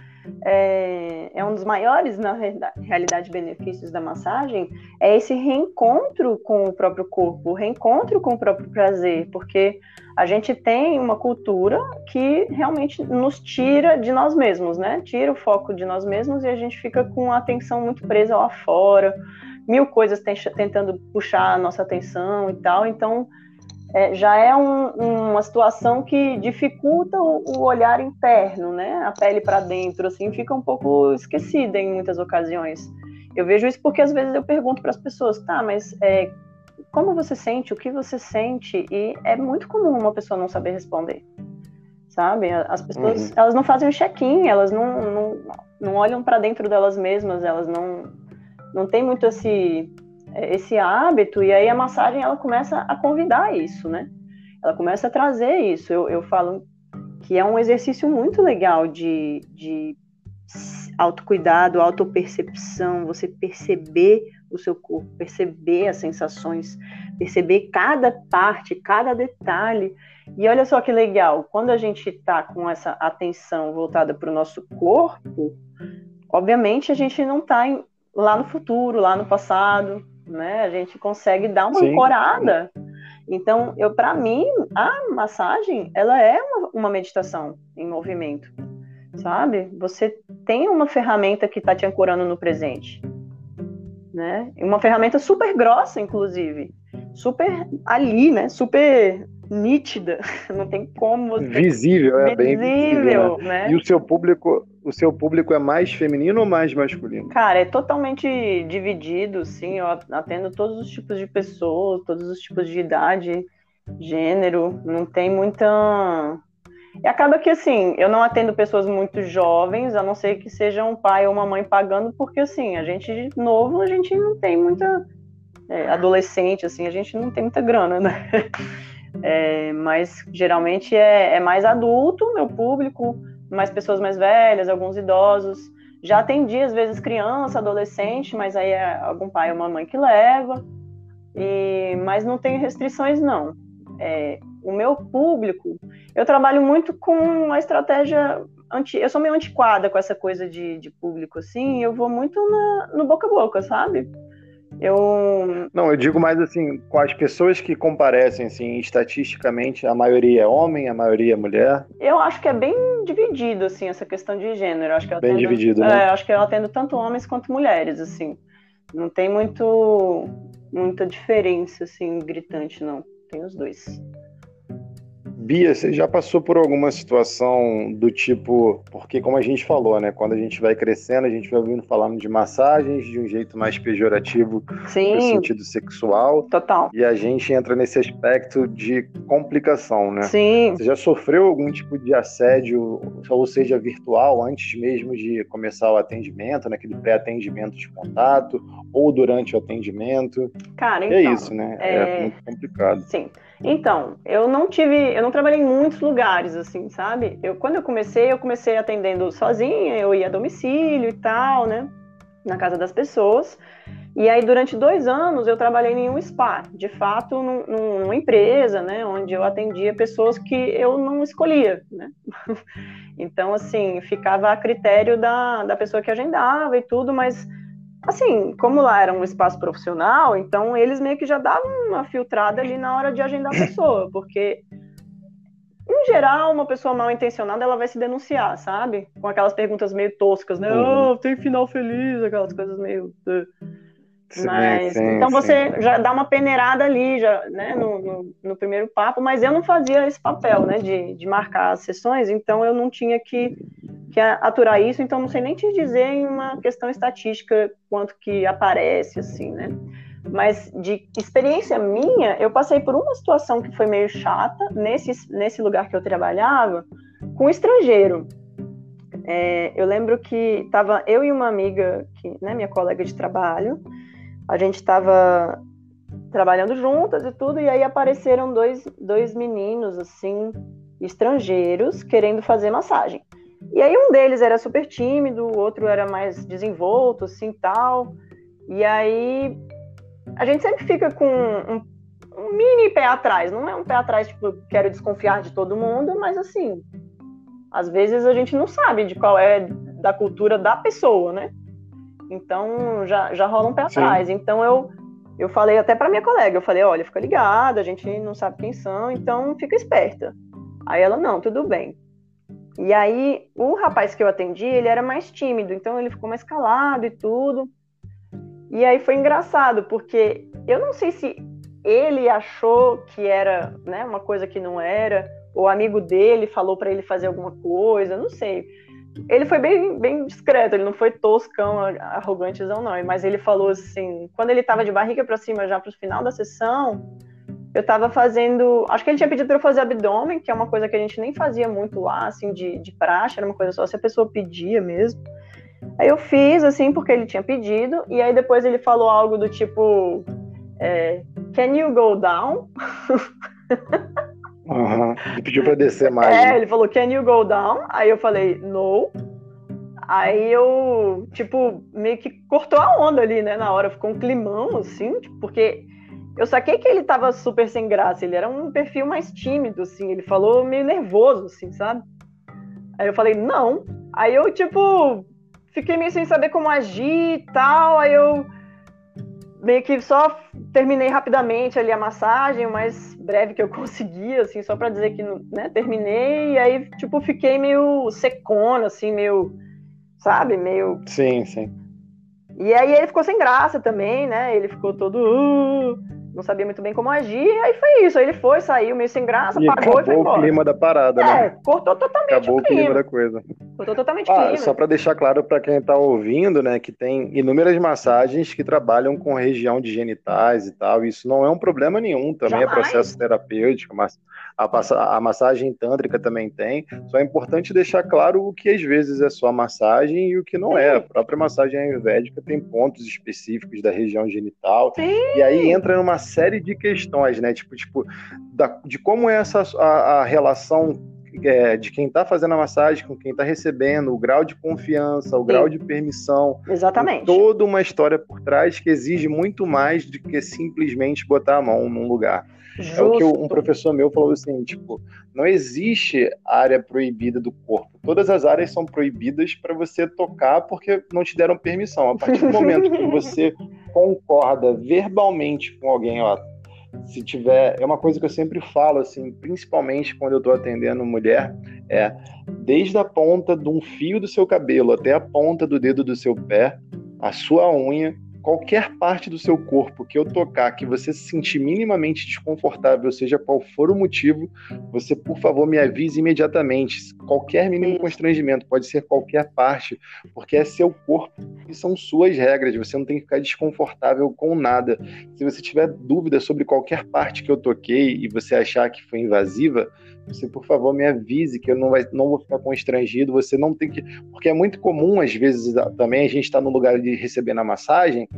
é, é, um dos maiores, na realidade, benefícios da massagem, é esse reencontro com o próprio corpo, o reencontro com o próprio prazer, porque a gente tem uma cultura que realmente nos tira de nós mesmos, né? Tira o foco de nós mesmos e a gente fica com a atenção muito presa lá fora, mil coisas tentando puxar a nossa atenção e tal, então é, já é um, uma situação que dificulta o, o, olhar interno, né? A pele para dentro, assim, fica um pouco esquecida em muitas ocasiões. Eu vejo isso porque às vezes eu pergunto para as pessoas, tá, mas é, como você sente, o que você sente? E é muito comum uma pessoa não saber responder, sabe? As pessoas, uhum. elas não fazem o check-in, elas não, não, não olham para dentro delas mesmas, elas não, não têm muito esse esse hábito e aí a massagem ela começa a convidar isso, né? Ela começa a trazer isso. Eu, eu falo que é um exercício muito legal de, de autocuidado, autopercepção, você perceber o seu corpo, perceber as sensações, perceber cada parte, cada detalhe. E olha só que legal, quando a gente está com essa atenção voltada para o nosso corpo, obviamente a gente não está lá no futuro, lá no passado, né? A gente consegue dar uma Sim. ancorada. Então, eu para mim, a massagem, ela é uma, uma meditação em movimento, sabe? Você tem uma ferramenta que está te ancorando no presente. Né? Uma ferramenta super grossa, inclusive. Super ali, né? Super nítida. Não tem como você.
Visível, é bem visível. Né? E o seu público, o seu público é mais feminino ou mais masculino?
Cara, é totalmente dividido, sim. Eu atendo todos os tipos de pessoas, todos os tipos de idade, gênero. Não tem muita e acaba que, assim, eu não atendo pessoas muito jovens, a não ser que seja um pai ou uma mãe pagando, porque, assim, a gente novo, a gente não tem muita. É, adolescente, assim, a gente não tem muita grana, né? É, mas geralmente é, é, mais adulto, meu público, mais pessoas mais velhas, alguns idosos. Já atendi, às vezes, criança, adolescente, mas aí é algum pai ou uma mãe que leva. E, mas não tem restrições, não. É, o meu público, eu trabalho muito com a estratégia anti, eu sou meio antiquada com essa coisa de, de público assim, eu vou muito na, no boca a boca, sabe? Eu
Não, eu digo mais assim, com as pessoas que comparecem assim, estatisticamente, a maioria é homem, a maioria é mulher.
Eu acho que é bem dividido assim essa questão de gênero, acho que
bem
atendo,
dividido, né?
É, acho que eu atendo tanto homens quanto mulheres assim. Não tem muito muita diferença assim gritante não, tem os dois.
Bia, você já passou por alguma situação do tipo, porque como a gente falou, né, quando a gente vai crescendo, a gente vai ouvindo falando de massagens de um jeito mais pejorativo
Sim.
no sentido sexual.
Total.
E a gente entra nesse aspecto de complicação, né?
Sim.
Você já sofreu algum tipo de assédio, ou seja, virtual, antes mesmo de começar o atendimento, naquele pré-atendimento de contato, ou durante o atendimento?
Cara,
então. É
então,
isso, né? É, é muito complicado.
Sim. Então, eu não tive, eu não trabalhei em muitos lugares, assim, sabe? Eu, quando eu comecei, eu comecei atendendo sozinha, eu ia a domicílio e tal, né? Na casa das pessoas. E aí, durante dois anos, eu trabalhei em um spa, de fato, num, numa empresa, né? Onde eu atendia pessoas que eu não escolhia, né? então, assim, ficava a critério da, da pessoa que agendava e tudo, mas assim, como lá era um espaço profissional, então eles meio que já davam uma filtrada ali na hora de agendar a pessoa, porque em geral, uma pessoa mal intencionada ela vai se denunciar, sabe? Com aquelas perguntas meio toscas, né? Uhum. Oh, tem final feliz, aquelas coisas meio. Sim, mas sim, então você sim. já dá uma peneirada ali, já, né, no, no, no, primeiro papo, mas eu não fazia esse papel, né, de, de marcar as sessões, então eu não tinha que que aturar isso, então não sei nem te dizer em uma questão estatística quanto que aparece, assim, né? Mas de experiência minha, eu passei por uma situação que foi meio chata nesse, nesse lugar que eu trabalhava, com um estrangeiro. É, eu lembro que estava eu e uma amiga, que, né, minha colega de trabalho, a gente estava trabalhando juntas e tudo, e aí apareceram dois, dois meninos, assim, estrangeiros, querendo fazer massagem. E aí um deles era super tímido, o outro era mais desenvolto, assim, tal. E aí a gente sempre fica com um, um mini pé atrás. Não é um pé atrás, tipo, quero desconfiar de todo mundo, mas assim, às vezes a gente não sabe de qual é da cultura da pessoa, né? Então já, já rola um pé atrás. Então eu, eu falei até para minha colega, eu falei, olha, fica ligada, a gente não sabe quem são, então fica esperta. Aí ela, não, tudo bem. E aí, o rapaz que eu atendi, ele era mais tímido, então ele ficou mais calado e tudo. E aí foi engraçado, porque eu não sei se ele achou que era né, uma coisa que não era, ou o amigo dele falou para ele fazer alguma coisa, não sei. Ele foi bem, bem discreto, ele não foi toscão, arrogantezão, não. Mas ele falou assim, quando ele estava de barriga para cima já para o final da sessão, eu tava fazendo. Acho que ele tinha pedido para eu fazer abdômen, que é uma coisa que a gente nem fazia muito lá, assim, de, de praxe, era uma coisa só se a pessoa pedia mesmo. Aí eu fiz, assim, porque ele tinha pedido, e aí depois ele falou algo do tipo: é, Can you go down?
Uhum. Ele pediu para descer mais.
É, né? ele falou: Can you go down? Aí eu falei: No. Aí eu, tipo, meio que cortou a onda ali, né, na hora. Ficou um climão, assim, tipo, porque eu saquei que ele tava super sem graça, ele era um perfil mais tímido, assim, ele falou meio nervoso, assim, sabe? Aí eu falei, não. Aí eu, tipo, fiquei meio sem saber como agir e tal, aí eu meio que só terminei rapidamente ali a massagem, o mais breve que eu consegui, assim, só para dizer que, né, terminei, e aí, tipo, fiquei meio secona, assim, meio sabe? Meio.
Sim, sim.
E aí ele ficou sem graça também, né? Ele ficou todo. Uh, não sabia muito bem como agir, aí foi isso. Aí ele foi, saiu meio sem graça,
e
pagou e foi embora.
o clima da parada,
é,
né?
cortou totalmente
acabou
o clima.
o clima da coisa.
Cortou totalmente
ah,
o clima.
Só para deixar claro para quem está ouvindo, né, que tem inúmeras massagens que trabalham com região de genitais e tal. Isso não é um problema nenhum, também
Jamais.
é processo terapêutico, mas a, a, massagem tântrica também tem. Só é importante deixar claro o que às vezes é só massagem e o que não é. A própria massagem ayurvédica tem pontos específicos da região genital.
Sim.
E aí entra numa série de questões, né? Tipo, tipo da, de como é essa a, a relação é, de quem está fazendo a massagem com quem está recebendo, o grau de confiança, o Sim. grau de permissão.
Exatamente.
Toda uma história por trás que exige muito mais do que simplesmente botar a mão num lugar.
Justo.
É o que um professor meu falou assim, tipo, não existe área proibida do corpo. Todas as áreas são proibidas para você tocar porque não te deram permissão. A partir do momento que você concorda verbalmente com alguém, ó, se tiver, é uma coisa que eu sempre falo assim, principalmente quando eu estou atendendo mulher, é desde a ponta de um fio do seu cabelo até a ponta do dedo do seu pé, a sua unha qualquer parte do seu corpo que eu tocar, que você se sentir minimamente desconfortável, seja qual for o motivo, você, por favor, me avise imediatamente. Qualquer mínimo constrangimento, pode ser qualquer parte, porque é seu corpo e são suas regras. Você não tem que ficar desconfortável com nada. Se você tiver dúvida sobre qualquer parte que eu toquei e você achar que foi invasiva, você, por favor, me avise que eu não, vai, não vou ficar constrangido. Você não tem que. Porque é muito comum, às vezes, também a gente está no lugar de receber na massagem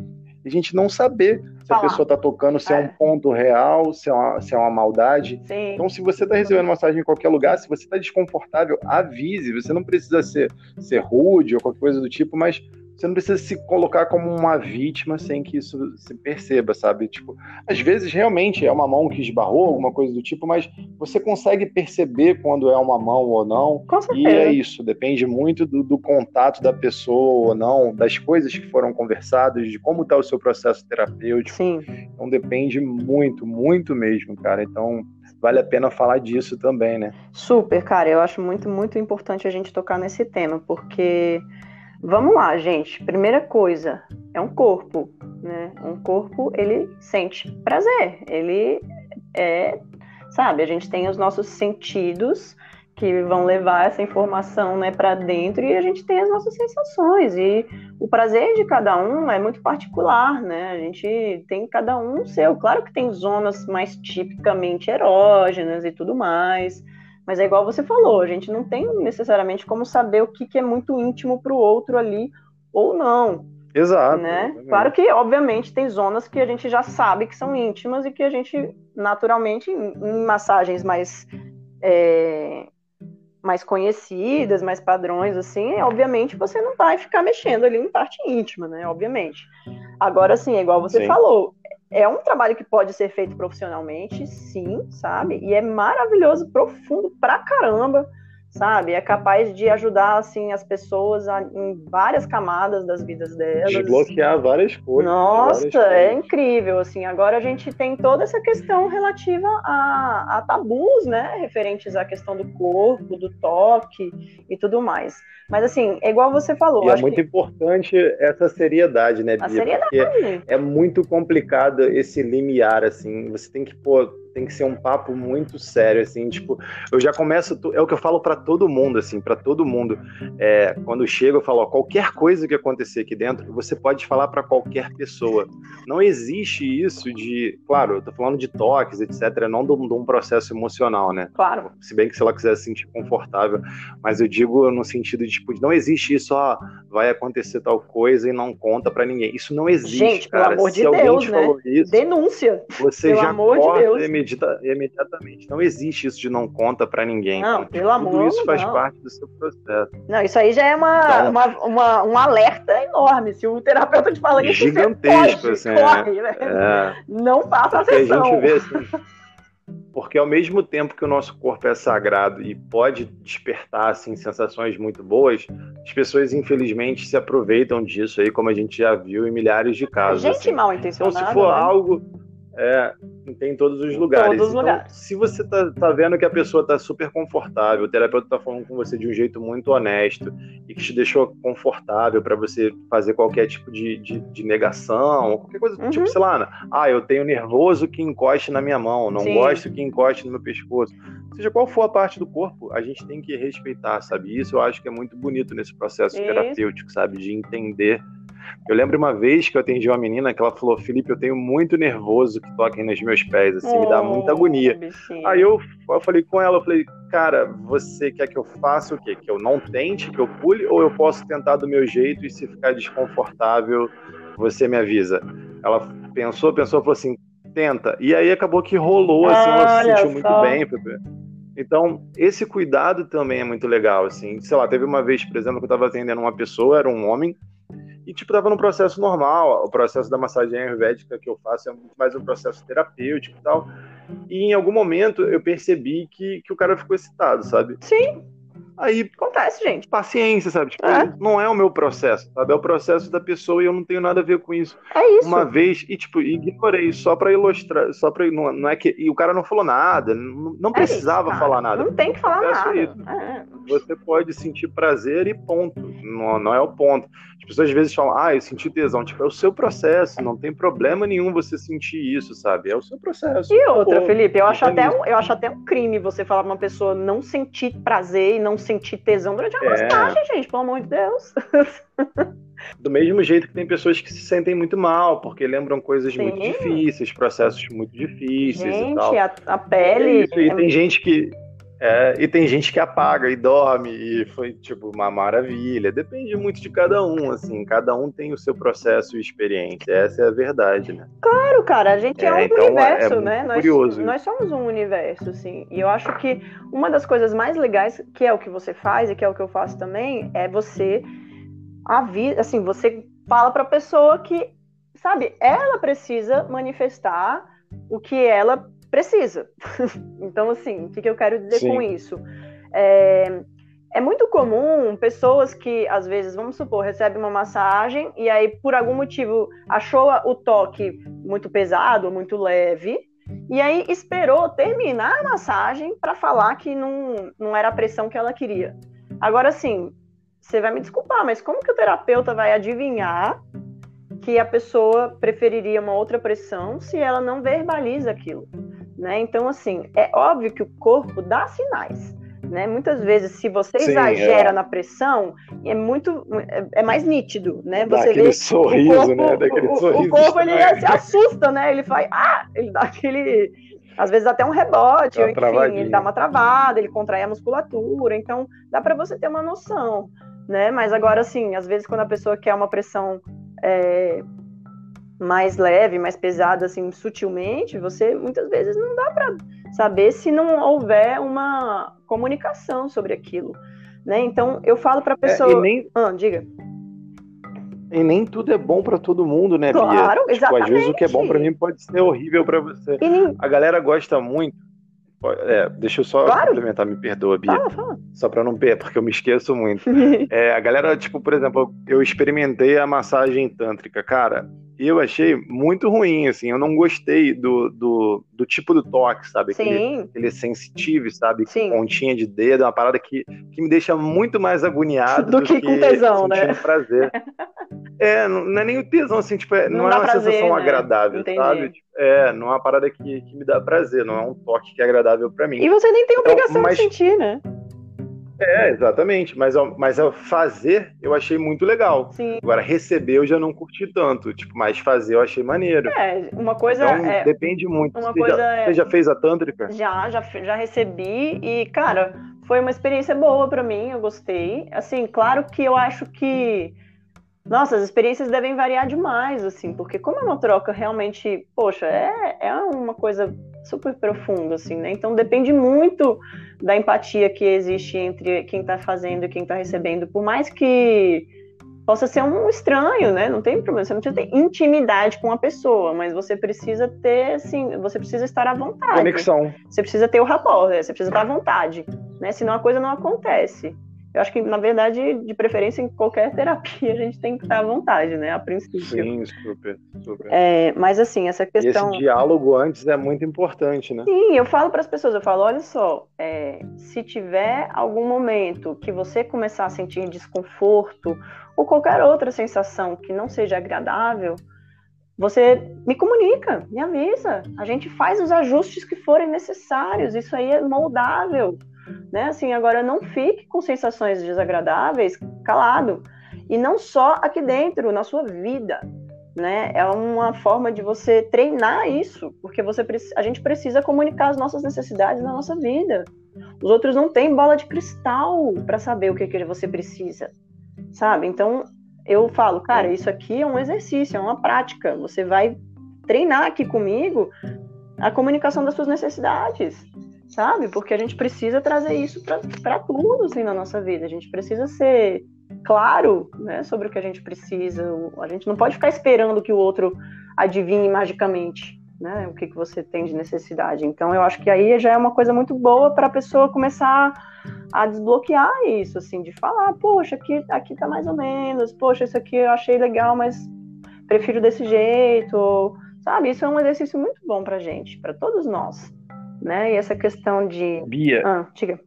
e a gente não saber se Falar. a pessoa está tocando, se é. é. um ponto real, se é uma, se é uma maldade.
Sim.
Então, se você está recebendo massagem em qualquer lugar, se você está desconfortável, avise. Você não precisa ser, ser rude ou qualquer coisa do tipo, mas você não precisa se colocar como uma vítima sem que isso se perceba, sabe? Tipo, às vezes realmente é uma mão que esbarrou, alguma coisa do tipo, mas você consegue perceber quando é uma mão ou não.
Com certeza.
E é isso, depende muito do, do contato da pessoa ou não, das coisas que foram conversadas, de como está o seu processo terapêutico.
Sim.
Então depende muito, muito mesmo, cara. Então vale a pena falar disso também, né?
Super, cara. Eu acho muito, muito importante a gente tocar nesse tema, porque Vamos lá, gente. Primeira coisa, é um corpo, né? Um corpo, ele sente prazer, ele é, sabe, a gente tem os nossos sentidos que vão levar essa informação, né, para dentro e a gente tem as nossas sensações e o prazer de cada um é muito particular, né? A gente tem cada um seu. Claro que tem zonas mais tipicamente erógenas e tudo mais, mas é igual você falou, a gente não tem necessariamente como saber o que, que é muito íntimo para o outro ali ou não.
Exato.
Né? Claro que, obviamente, tem zonas que a gente já sabe que são íntimas e que a gente, naturalmente, em massagens mais, é, mais conhecidas, mais padrões, assim, obviamente você não vai ficar mexendo ali em parte íntima, né? Obviamente. Agora, sim, é igual você Sim. falou, é um trabalho que pode ser feito profissionalmente, sim, sabe? E é maravilhoso, profundo pra caramba, sabe? É capaz de ajudar, assim, as pessoas a, em várias camadas das vidas delas.
Desbloquear várias coisas.
Nossa,
várias
é coisas. incrível, assim. Agora a gente tem toda essa questão relativa a, a tabus, né? Referentes à questão do corpo, do toque e tudo mais. Mas assim, é igual você falou.
E é muito que... importante essa seriedade, né,
Bia? A seriedade. Porque
é muito complicado esse limiar, assim. Você tem que pôr tem que ser um papo muito sério, assim, tipo, eu já começo, é o que eu falo para todo mundo, assim, para todo mundo. É, quando chego, eu falo, ó, qualquer coisa que acontecer aqui dentro, você pode falar para qualquer pessoa. Não existe isso de, claro, eu tô falando de toques, etc, não de um processo emocional, né?
Claro.
Se bem que se ela quiser se sentir confortável, mas eu digo no sentido de, tipo, não existe isso, ó, vai acontecer tal coisa e não conta para ninguém. Isso não existe,
Gente,
cara.
pelo amor de se Deus, né? Isso, Denúncia.
Você pelo já amor corta de Deus imedita, imediatamente. Não existe isso de não conta para ninguém.
Não,
então,
pelo amor
Tudo isso faz
não.
parte do seu processo.
Não, isso aí já é uma, então, uma, uma, um alerta enorme. Se o terapeuta te fala isso,
gigantesco,
pode,
assim,
corre, né?
é.
Não faça
a
sessão.
a gente vê assim, porque ao mesmo tempo que o nosso corpo é sagrado e pode despertar assim sensações muito boas, as pessoas infelizmente se aproveitam disso aí, como a gente já viu em milhares de casos.
Gente
assim.
mal intencionada.
Então, se for
né?
algo É, tem em todos os lugares.
Todos os
então,
lugares.
Se você tá, tá vendo que a pessoa tá super confortável, o terapeuta tá falando com você de um jeito muito honesto e que te deixou confortável para você fazer qualquer tipo de, de, de negação, ou qualquer coisa,
Uhum.
tipo, sei lá, ah, eu tenho nervoso que encoste na minha mão, não
Sim.
gosto que encoste no meu pescoço. Seja qual for a parte do corpo, a gente tem que respeitar, sabe? Isso eu acho que é muito bonito nesse processo
Isso.
terapêutico, sabe? De entender eu lembro uma vez que eu atendi uma menina que ela falou: Felipe, eu tenho muito nervoso que toquem nos meus pés, assim, me dá muita
Oh,
agonia.
bichinho.
Aí eu, eu falei com ela, eu falei, cara, você quer que eu faça o quê? Que eu não tente, que eu pule, ou eu posso tentar do meu jeito e se ficar desconfortável, você me avisa? Ela pensou, pensou, falou assim, tenta. E aí acabou que rolou, assim, ela se sentiu muito
só.
bem. Então, esse cuidado também é muito legal, assim. Sei lá, teve uma vez, por exemplo, que eu tava atendendo uma pessoa, era um homem, e, tipo, tava no processo normal. O processo da massagem ayurvédica que eu faço é muito mais um processo terapêutico e tal. E em algum momento eu percebi que, que o cara ficou excitado, sabe?
Sim,
Aí,
acontece, gente.
paciência, sabe? Tipo,
É.
não é o meu processo, sabe? É o processo da pessoa e eu não tenho nada a ver com isso.
É isso.
Uma vez, e tipo, ignorei só pra ilustrar, só pra. Não, não é que. E o cara não falou nada, não, não
É isso,
precisava
cara.
falar nada.
Não tem que falar nada.
isso.
É.
Você pode sentir prazer e ponto. Não, não é o ponto. As pessoas às vezes falam, ah, eu senti tesão. Tipo, é o seu processo, não tem problema nenhum você sentir isso, sabe? É o seu processo.
E outra,
Pô,
Felipe, eu acho, até um, eu acho até um crime você falar pra uma pessoa não sentir prazer e não sentir tesão durante a
É.
massagem, gente, pelo amor de Deus.
Do mesmo jeito que tem pessoas que se sentem muito mal, porque lembram coisas
Sim.
muito difíceis, processos muito difíceis e tal.
Gente, a, a
É
pele.
isso, e
é-
tem gente que. É, e tem gente que apaga e dorme, e foi tipo uma maravilha. Depende muito de cada um, assim. Cada um tem o seu processo e experiência. Essa é a verdade, né?
Claro, cara, a gente é,
É,
um
então, é-
universo,
é
né? Nós,
curioso
nós somos um universo, assim. E eu acho que uma das coisas mais legais, que é o que você faz e que é o que eu faço também, é você avisa, assim, você fala pra pessoa que, sabe, ela precisa manifestar o que ela precisa. então, assim, o que, que eu quero dizer
Sim.
com isso? É, é muito comum pessoas que, às vezes, vamos supor, recebem uma massagem e aí, por algum motivo, achou o toque muito pesado, muito leve, e aí esperou terminar a massagem para falar que não, não era a pressão que ela queria. Agora, assim, você vai me desculpar, mas como que o terapeuta vai adivinhar que a pessoa preferiria uma outra pressão se ela não verbaliza aquilo? Né? Então, assim, é óbvio que o corpo dá sinais. Né? Muitas vezes, se você
Sim,
exagera
é.
na pressão, é muito é, é mais nítido, né?
Dá
Você
aquele
vê
sorriso,
o corpo,
né? Daquele
o,
sorriso
o corpo ele se assusta, né? Ele faz, ah, ele dá aquele, às vezes até um rebote,
Dá
ou enfim, ele dá uma travada, ele contrai a musculatura, então dá para você ter uma noção, né? Mas agora, assim, às vezes quando a pessoa quer uma pressão é, mais leve, mais pesada, assim, sutilmente, você muitas vezes não dá para saber se não houver uma comunicação sobre aquilo, né? Então eu falo para a
É,
pessoa,
e, nem,
ah, diga.
e nem tudo é bom pra todo mundo, né, Bia?
Claro,
Tipo, às vezes o que é bom
exatamente.
pra mim pode ser horrível pra você.
E nem...
A galera gosta muito. É, deixa eu só
Claro.
complementar, me perdoa, Bia.
Fala, fala.
Só pra não perder, porque eu me esqueço muito. É, a galera, tipo, por exemplo, eu experimentei a massagem tântrica, cara. E eu achei muito ruim, assim. Eu não gostei do, do, do tipo do toque, sabe?
Sim,
aquele sensitivo, sabe?
Sim.
Pontinha de dedo, é uma parada que, que me deixa muito mais agoniado
Do que com tesão, né?
prazer. É, não, não é nem o tesão, assim, tipo, é- não,
Não
é uma
prazer,
sensação
né?
agradável,
Entendi.
sabe? Tipo, é, não é uma parada que, que me dá prazer, não é um toque que é agradável pra mim.
E você nem tem
Então,
obrigação
mas-
de sentir, né?
É, exatamente. Mas, mas fazer, eu achei muito legal.
Sim.
Agora, receber eu já não curti tanto. Tipo, mas fazer eu achei maneiro.
É, uma coisa
Então,
é.
depende muito.
uma
você,
coisa
já,
é-
você já fez a tântrica?
Já, já, já recebi e, cara, foi uma experiência boa pra mim, eu gostei. Assim, claro que eu acho que. Nossa, as experiências devem variar demais, assim, porque como é uma troca realmente, poxa, é, é uma coisa super profunda, assim, né? Então depende muito da empatia que existe entre quem tá fazendo e quem tá recebendo. Por mais que possa ser um estranho, né? Não tem problema, você não precisa ter intimidade com a pessoa, mas você precisa ter, assim, você precisa estar à vontade.
Conexão.
Você precisa ter o rapport, né? você precisa estar à vontade, né? Senão a coisa não acontece. Eu acho que, na verdade, de preferência, em qualquer terapia, a gente tem que estar à vontade, né? A princípio.
Sim, super, super.
É, mas, assim, essa questão.
E esse diálogo antes é muito importante, né?
Sim, eu falo para as pessoas, eu falo, olha só, é, se tiver algum momento que você começar a sentir desconforto ou qualquer outra sensação que não seja agradável, você me comunica, me avisa. A gente faz os ajustes que forem necessários. Isso aí é moldável né? Assim, agora não fique com sensações desagradáveis calado. E não só aqui dentro, na sua vida, né? É uma forma de você treinar isso, porque você a gente precisa comunicar as nossas necessidades na nossa vida. Os outros não têm bola de cristal para saber o que, que você precisa, sabe? Então eu falo, cara, isso aqui é um exercício, é uma prática. Você vai treinar aqui comigo a comunicação das suas necessidades sabe? Porque a gente precisa trazer isso para tudo assim, na nossa vida. A gente precisa ser claro né, sobre o que a gente precisa. A gente não pode ficar esperando que o outro adivinhe magicamente né, o que, que você tem de necessidade. Então, eu acho que aí já é uma coisa muito boa para a pessoa começar a desbloquear isso, assim, de falar, poxa, aqui, aqui tá mais ou menos, poxa, isso aqui eu achei legal, mas prefiro desse jeito, sabe? Isso é um exercício muito bom para gente, para todos nós né? E essa questão de.
Bia.
Ah, diga.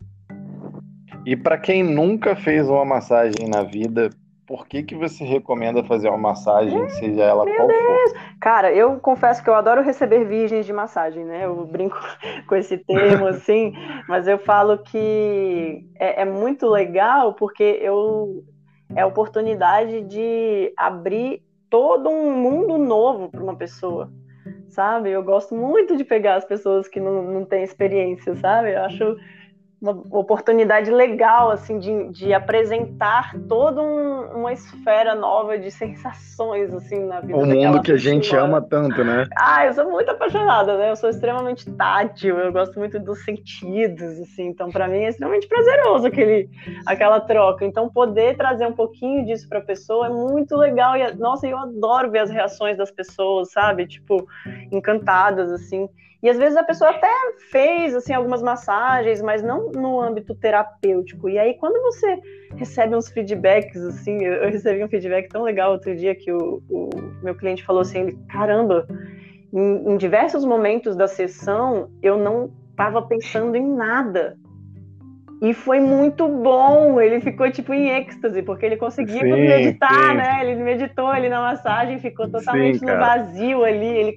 E para quem nunca fez uma massagem na vida, por que que você recomenda fazer uma massagem, seja ela qual Deus. for?
Cara, eu confesso que eu adoro receber virgens de massagem, né? Eu brinco com esse termo, assim, mas eu falo que é, é muito legal porque eu é a oportunidade de abrir todo um mundo novo para uma pessoa sabe? Eu gosto muito de pegar as pessoas que não, não têm experiência, sabe? Eu acho uma oportunidade legal, assim, de, de apresentar toda um, uma esfera nova de sensações, assim, na vida.
O mundo que a gente ama tanto, né?
Ah, eu sou muito apaixonada, né? Eu sou extremamente tátil, eu gosto muito dos sentidos, assim, então para mim é extremamente prazeroso aquele, aquela troca. Então poder trazer um pouquinho disso para a pessoa é muito legal e, nossa, eu adoro ver as reações das pessoas, sabe? Tipo, encantadas, assim. E às vezes a pessoa até fez assim algumas massagens, mas não no âmbito terapêutico. E aí quando você recebe uns feedbacks assim, eu recebi um feedback tão legal outro dia que o, o meu cliente falou assim, ele, caramba, em, em diversos momentos da sessão eu não estava pensando em nada. E foi muito bom, ele ficou tipo em êxtase, porque ele conseguia sim, meditar, sim. né? Ele meditou ali na massagem, ficou totalmente sim, no vazio ali, ele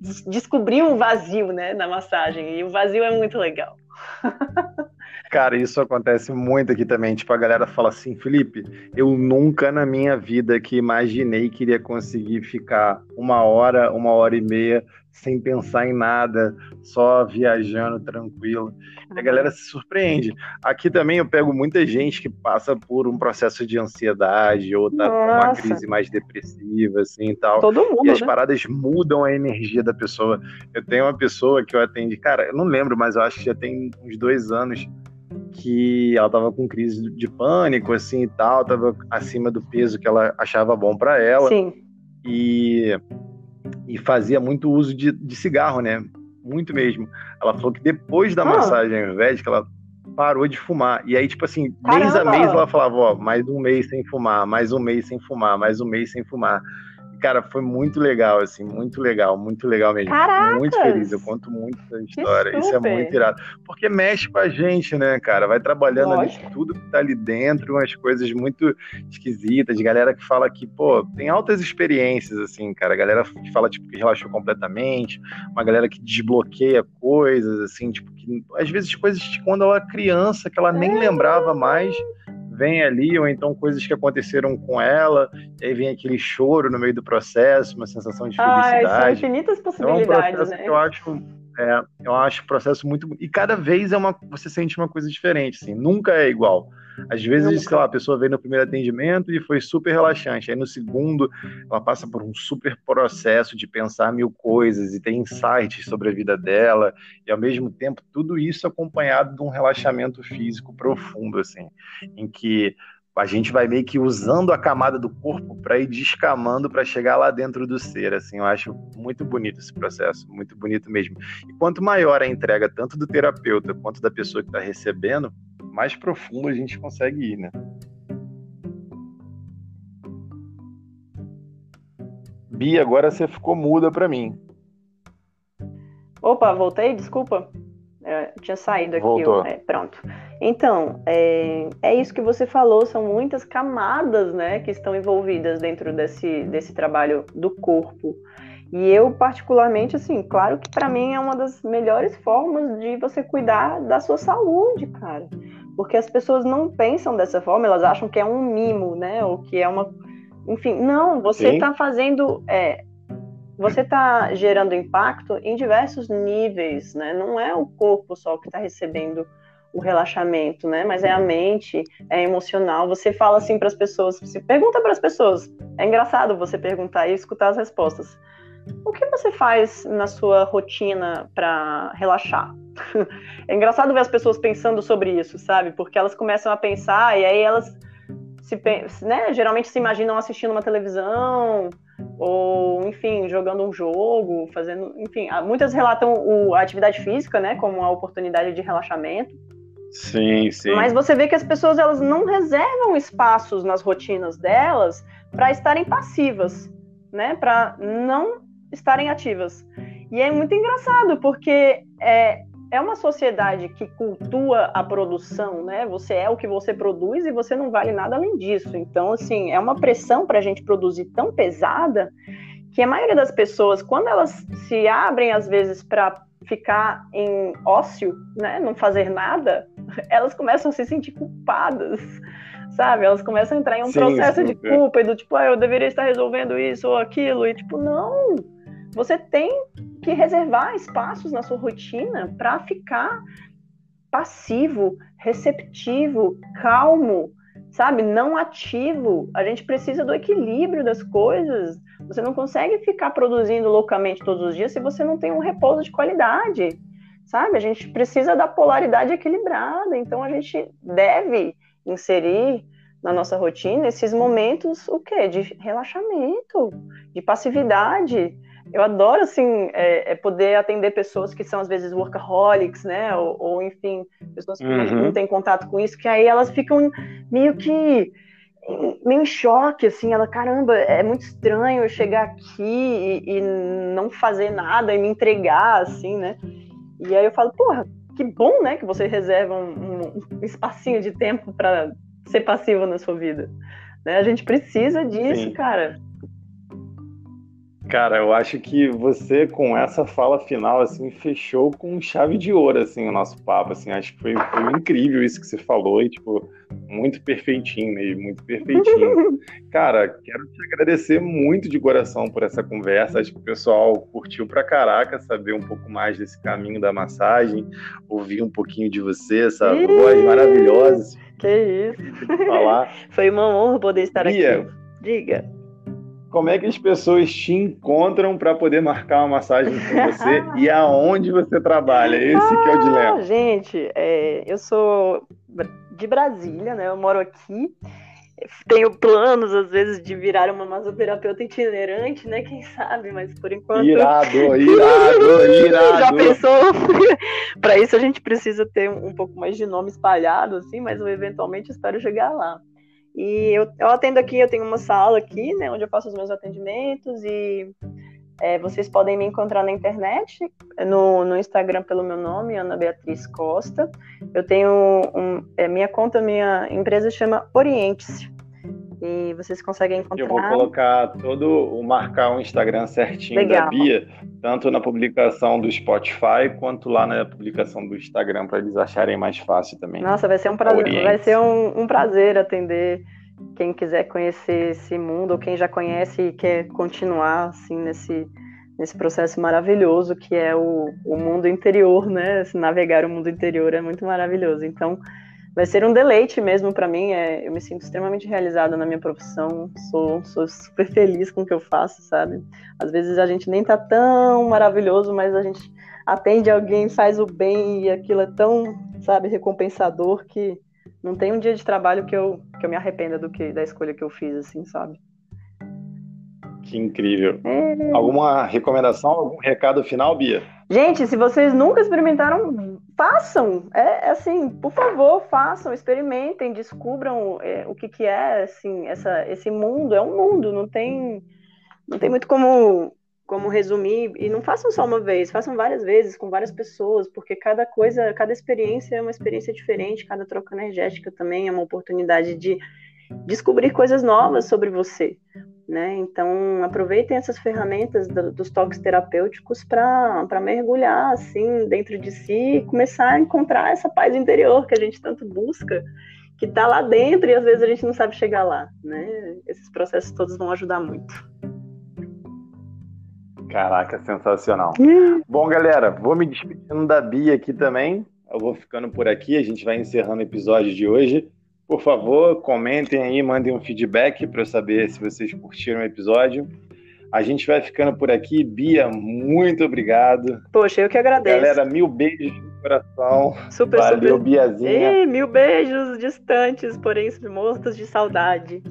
descobrir um vazio, né, na massagem. E o vazio é muito legal.
Cara, isso acontece muito aqui também. Tipo, a galera fala assim, Felipe, eu nunca na minha vida que imaginei que iria conseguir ficar uma hora, uma hora e meia sem pensar em nada, só viajando tranquilo. E a galera se surpreende. Aqui também eu pego muita gente que passa por um processo de ansiedade ou tá com uma crise mais depressiva, assim e tal.
Todo mundo.
E as
né?
paradas mudam a energia da pessoa. Eu tenho uma pessoa que eu atendi, cara, eu não lembro, mas eu acho que já tem uns dois anos que ela tava com crise de pânico, assim e tal, tava acima do peso que ela achava bom para ela.
Sim.
E, e fazia muito uso de, de cigarro, né? Muito mesmo. Ela falou que depois da ah. massagem ayurvédica, ela parou de fumar. E aí, tipo assim, Caramba. mês a mês ela falava, ó, mais um mês sem fumar, mais um mês sem fumar, mais um mês sem fumar. Cara, foi muito legal, assim, muito legal, muito legal mesmo.
Caracas!
Muito feliz, eu conto muito essa história. Isso é muito irado. Porque mexe com a gente, né, cara? Vai trabalhando Lógico. ali tudo que tá ali dentro, umas coisas muito esquisitas, de galera que fala que, pô, tem altas experiências, assim, cara. Galera que fala, tipo, que relaxou completamente, uma galera que desbloqueia coisas, assim, tipo, que às vezes coisas de quando ela era criança, que ela nem é. lembrava mais vem ali, ou então coisas que aconteceram com ela, e aí vem aquele choro no meio do processo, uma sensação de felicidade.
Ah, são infinitas possibilidades,
é um né? Eu acho, é, eu acho o processo muito. E cada vez é uma, você sente uma coisa diferente, assim, nunca é igual. Às vezes, sei lá, a pessoa veio no primeiro atendimento e foi super relaxante. Aí no segundo, ela passa por um super processo de pensar mil coisas e ter insights sobre a vida dela. E ao mesmo tempo, tudo isso acompanhado de um relaxamento físico profundo, assim, em que a gente vai meio que usando a camada do corpo para ir descamando para chegar lá dentro do ser, assim, eu acho muito bonito esse processo, muito bonito mesmo. E quanto maior a entrega tanto do terapeuta quanto da pessoa que está recebendo, mais profundo a gente consegue ir, né? Bia, agora você ficou muda para mim.
Opa, voltei, desculpa. Eu tinha saído aqui.
Voltou.
É, pronto. Então, é, é isso que você falou, são muitas camadas né, que estão envolvidas dentro desse, desse trabalho do corpo. E eu, particularmente, assim, claro que para mim é uma das melhores formas de você cuidar da sua saúde, cara. Porque as pessoas não pensam dessa forma, elas acham que é um mimo, né? Ou que é uma. Enfim, não, você está fazendo. É, você está gerando impacto em diversos níveis, né? Não é o corpo só que está recebendo o relaxamento, né? Mas é a mente, é emocional. Você fala assim para as pessoas, você pergunta para as pessoas. É engraçado você perguntar e escutar as respostas. O que você faz na sua rotina para relaxar? é engraçado ver as pessoas pensando sobre isso, sabe? Porque elas começam a pensar e aí elas se, né, geralmente se imaginam assistindo uma televisão ou, enfim, jogando um jogo, fazendo, enfim, muitas relatam o, a atividade física, né, como uma oportunidade de relaxamento.
Sim, sim.
Mas você vê que as pessoas elas não reservam espaços nas rotinas delas para estarem passivas, né, para não estarem ativas. E é muito engraçado, porque é, é uma sociedade que cultua a produção, né? Você é o que você produz e você não vale nada além disso. Então, assim, é uma pressão para a gente produzir tão pesada que a maioria das pessoas, quando elas se abrem, às vezes, para ficar em ócio, né? Não fazer nada, elas começam a se sentir culpadas. Sabe? Elas começam a entrar em um sim, processo sim, de culpa e do tipo, ah, eu deveria estar resolvendo isso ou aquilo, e tipo, não, você tem que reservar espaços na sua rotina para ficar passivo, receptivo, calmo, sabe? Não ativo. A gente precisa do equilíbrio das coisas. Você não consegue ficar produzindo loucamente todos os dias se você não tem um repouso de qualidade, sabe? A gente precisa da polaridade equilibrada. Então a gente deve inserir na nossa rotina esses momentos o quê? De relaxamento, de passividade, eu adoro, assim, é, é, poder atender pessoas que são, às vezes, workaholics, né? Ou, ou enfim, pessoas que uhum. não têm contato com isso, que aí elas ficam meio que meio em choque, assim, ela, caramba, é muito estranho eu chegar aqui e, e não fazer nada e me entregar, assim, né? E aí eu falo, porra, que bom, né, que você reserva um, um espacinho de tempo para ser passivo na sua vida. Né? A gente precisa disso, Sim. cara.
Cara, eu acho que você com essa fala final assim fechou com chave de ouro assim o nosso papo, assim, acho que foi, foi incrível isso que você falou e tipo muito perfeitinho mesmo, muito perfeitinho. Cara, quero te agradecer muito de coração por essa conversa. Acho que o pessoal curtiu pra caraca saber um pouco mais desse caminho da massagem, ouvir um pouquinho de você, essa voz maravilhosa.
Que isso. Falar. Foi uma honra poder estar Bia, aqui. Diga
como é que as pessoas te encontram para poder marcar uma massagem com você e aonde você trabalha? Esse ah, que é o dilema.
Ah, gente, é, eu sou de Brasília, né? Eu moro aqui. Tenho planos, às vezes, de virar uma masoterapeuta itinerante, né? Quem sabe, mas por enquanto.
Irado, irado, irado.
Já pensou? para isso a gente precisa ter um pouco mais de nome espalhado, assim, mas eu eventualmente espero chegar lá. E eu, eu atendo aqui, eu tenho uma sala aqui, né, onde eu faço os meus atendimentos e é, vocês podem me encontrar na internet, no, no Instagram pelo meu nome, Ana Beatriz Costa. Eu tenho um, é, minha conta, minha empresa chama Oriente-se. E vocês conseguem encontrar.
Eu vou colocar todo o marcar o Instagram certinho Legal. da Bia, tanto na publicação do Spotify quanto lá na publicação do Instagram para eles acharem mais fácil também.
Nossa, vai ser um prazer, vai ser um, um prazer atender quem quiser conhecer esse mundo ou quem já conhece e quer continuar assim nesse nesse processo maravilhoso que é o, o mundo interior, né? navegar o mundo interior é muito maravilhoso. Então, vai ser um deleite mesmo para mim. É, eu me sinto extremamente realizada na minha profissão, sou, sou super feliz com o que eu faço, sabe? Às vezes a gente nem tá tão maravilhoso, mas a gente atende alguém, faz o bem e aquilo é tão, sabe, recompensador que não tem um dia de trabalho que eu, que eu me arrependa do que da escolha que eu fiz, assim, sabe?
Que incrível. É... Alguma recomendação, algum recado final, Bia?
Gente, se vocês nunca experimentaram façam, é, é, assim, por favor, façam, experimentem, descubram é, o que, que é assim, essa, esse mundo. É um mundo, não tem, não tem muito como, como resumir. E não façam só uma vez, façam várias vezes, com várias pessoas, porque cada coisa, cada experiência é uma experiência diferente, cada troca energética também é uma oportunidade de descobrir coisas novas sobre você. Né? Então, aproveitem essas ferramentas do, dos toques terapêuticos para mergulhar assim dentro de si e começar a encontrar essa paz interior que a gente tanto busca, que está lá dentro e às vezes a gente não sabe chegar lá. Né? Esses processos todos vão ajudar muito.
Caraca, sensacional. Hum. Bom, galera, vou me despedindo da Bia aqui também. Eu vou ficando por aqui, a gente vai encerrando o episódio de hoje. Por favor, comentem aí, mandem um feedback para eu saber se vocês curtiram o episódio. A gente vai ficando por aqui. Bia, muito obrigado.
Poxa, eu que agradeço.
Galera, mil beijos no coração.
Super,
Valeu,
super.
Biazinha.
Ei, mil beijos distantes, porém mortos de saudade.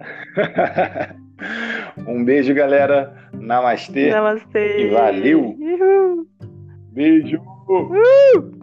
um beijo, galera. Namastê.
Namastê.
E valeu.
Uhul.
Beijo. Uh!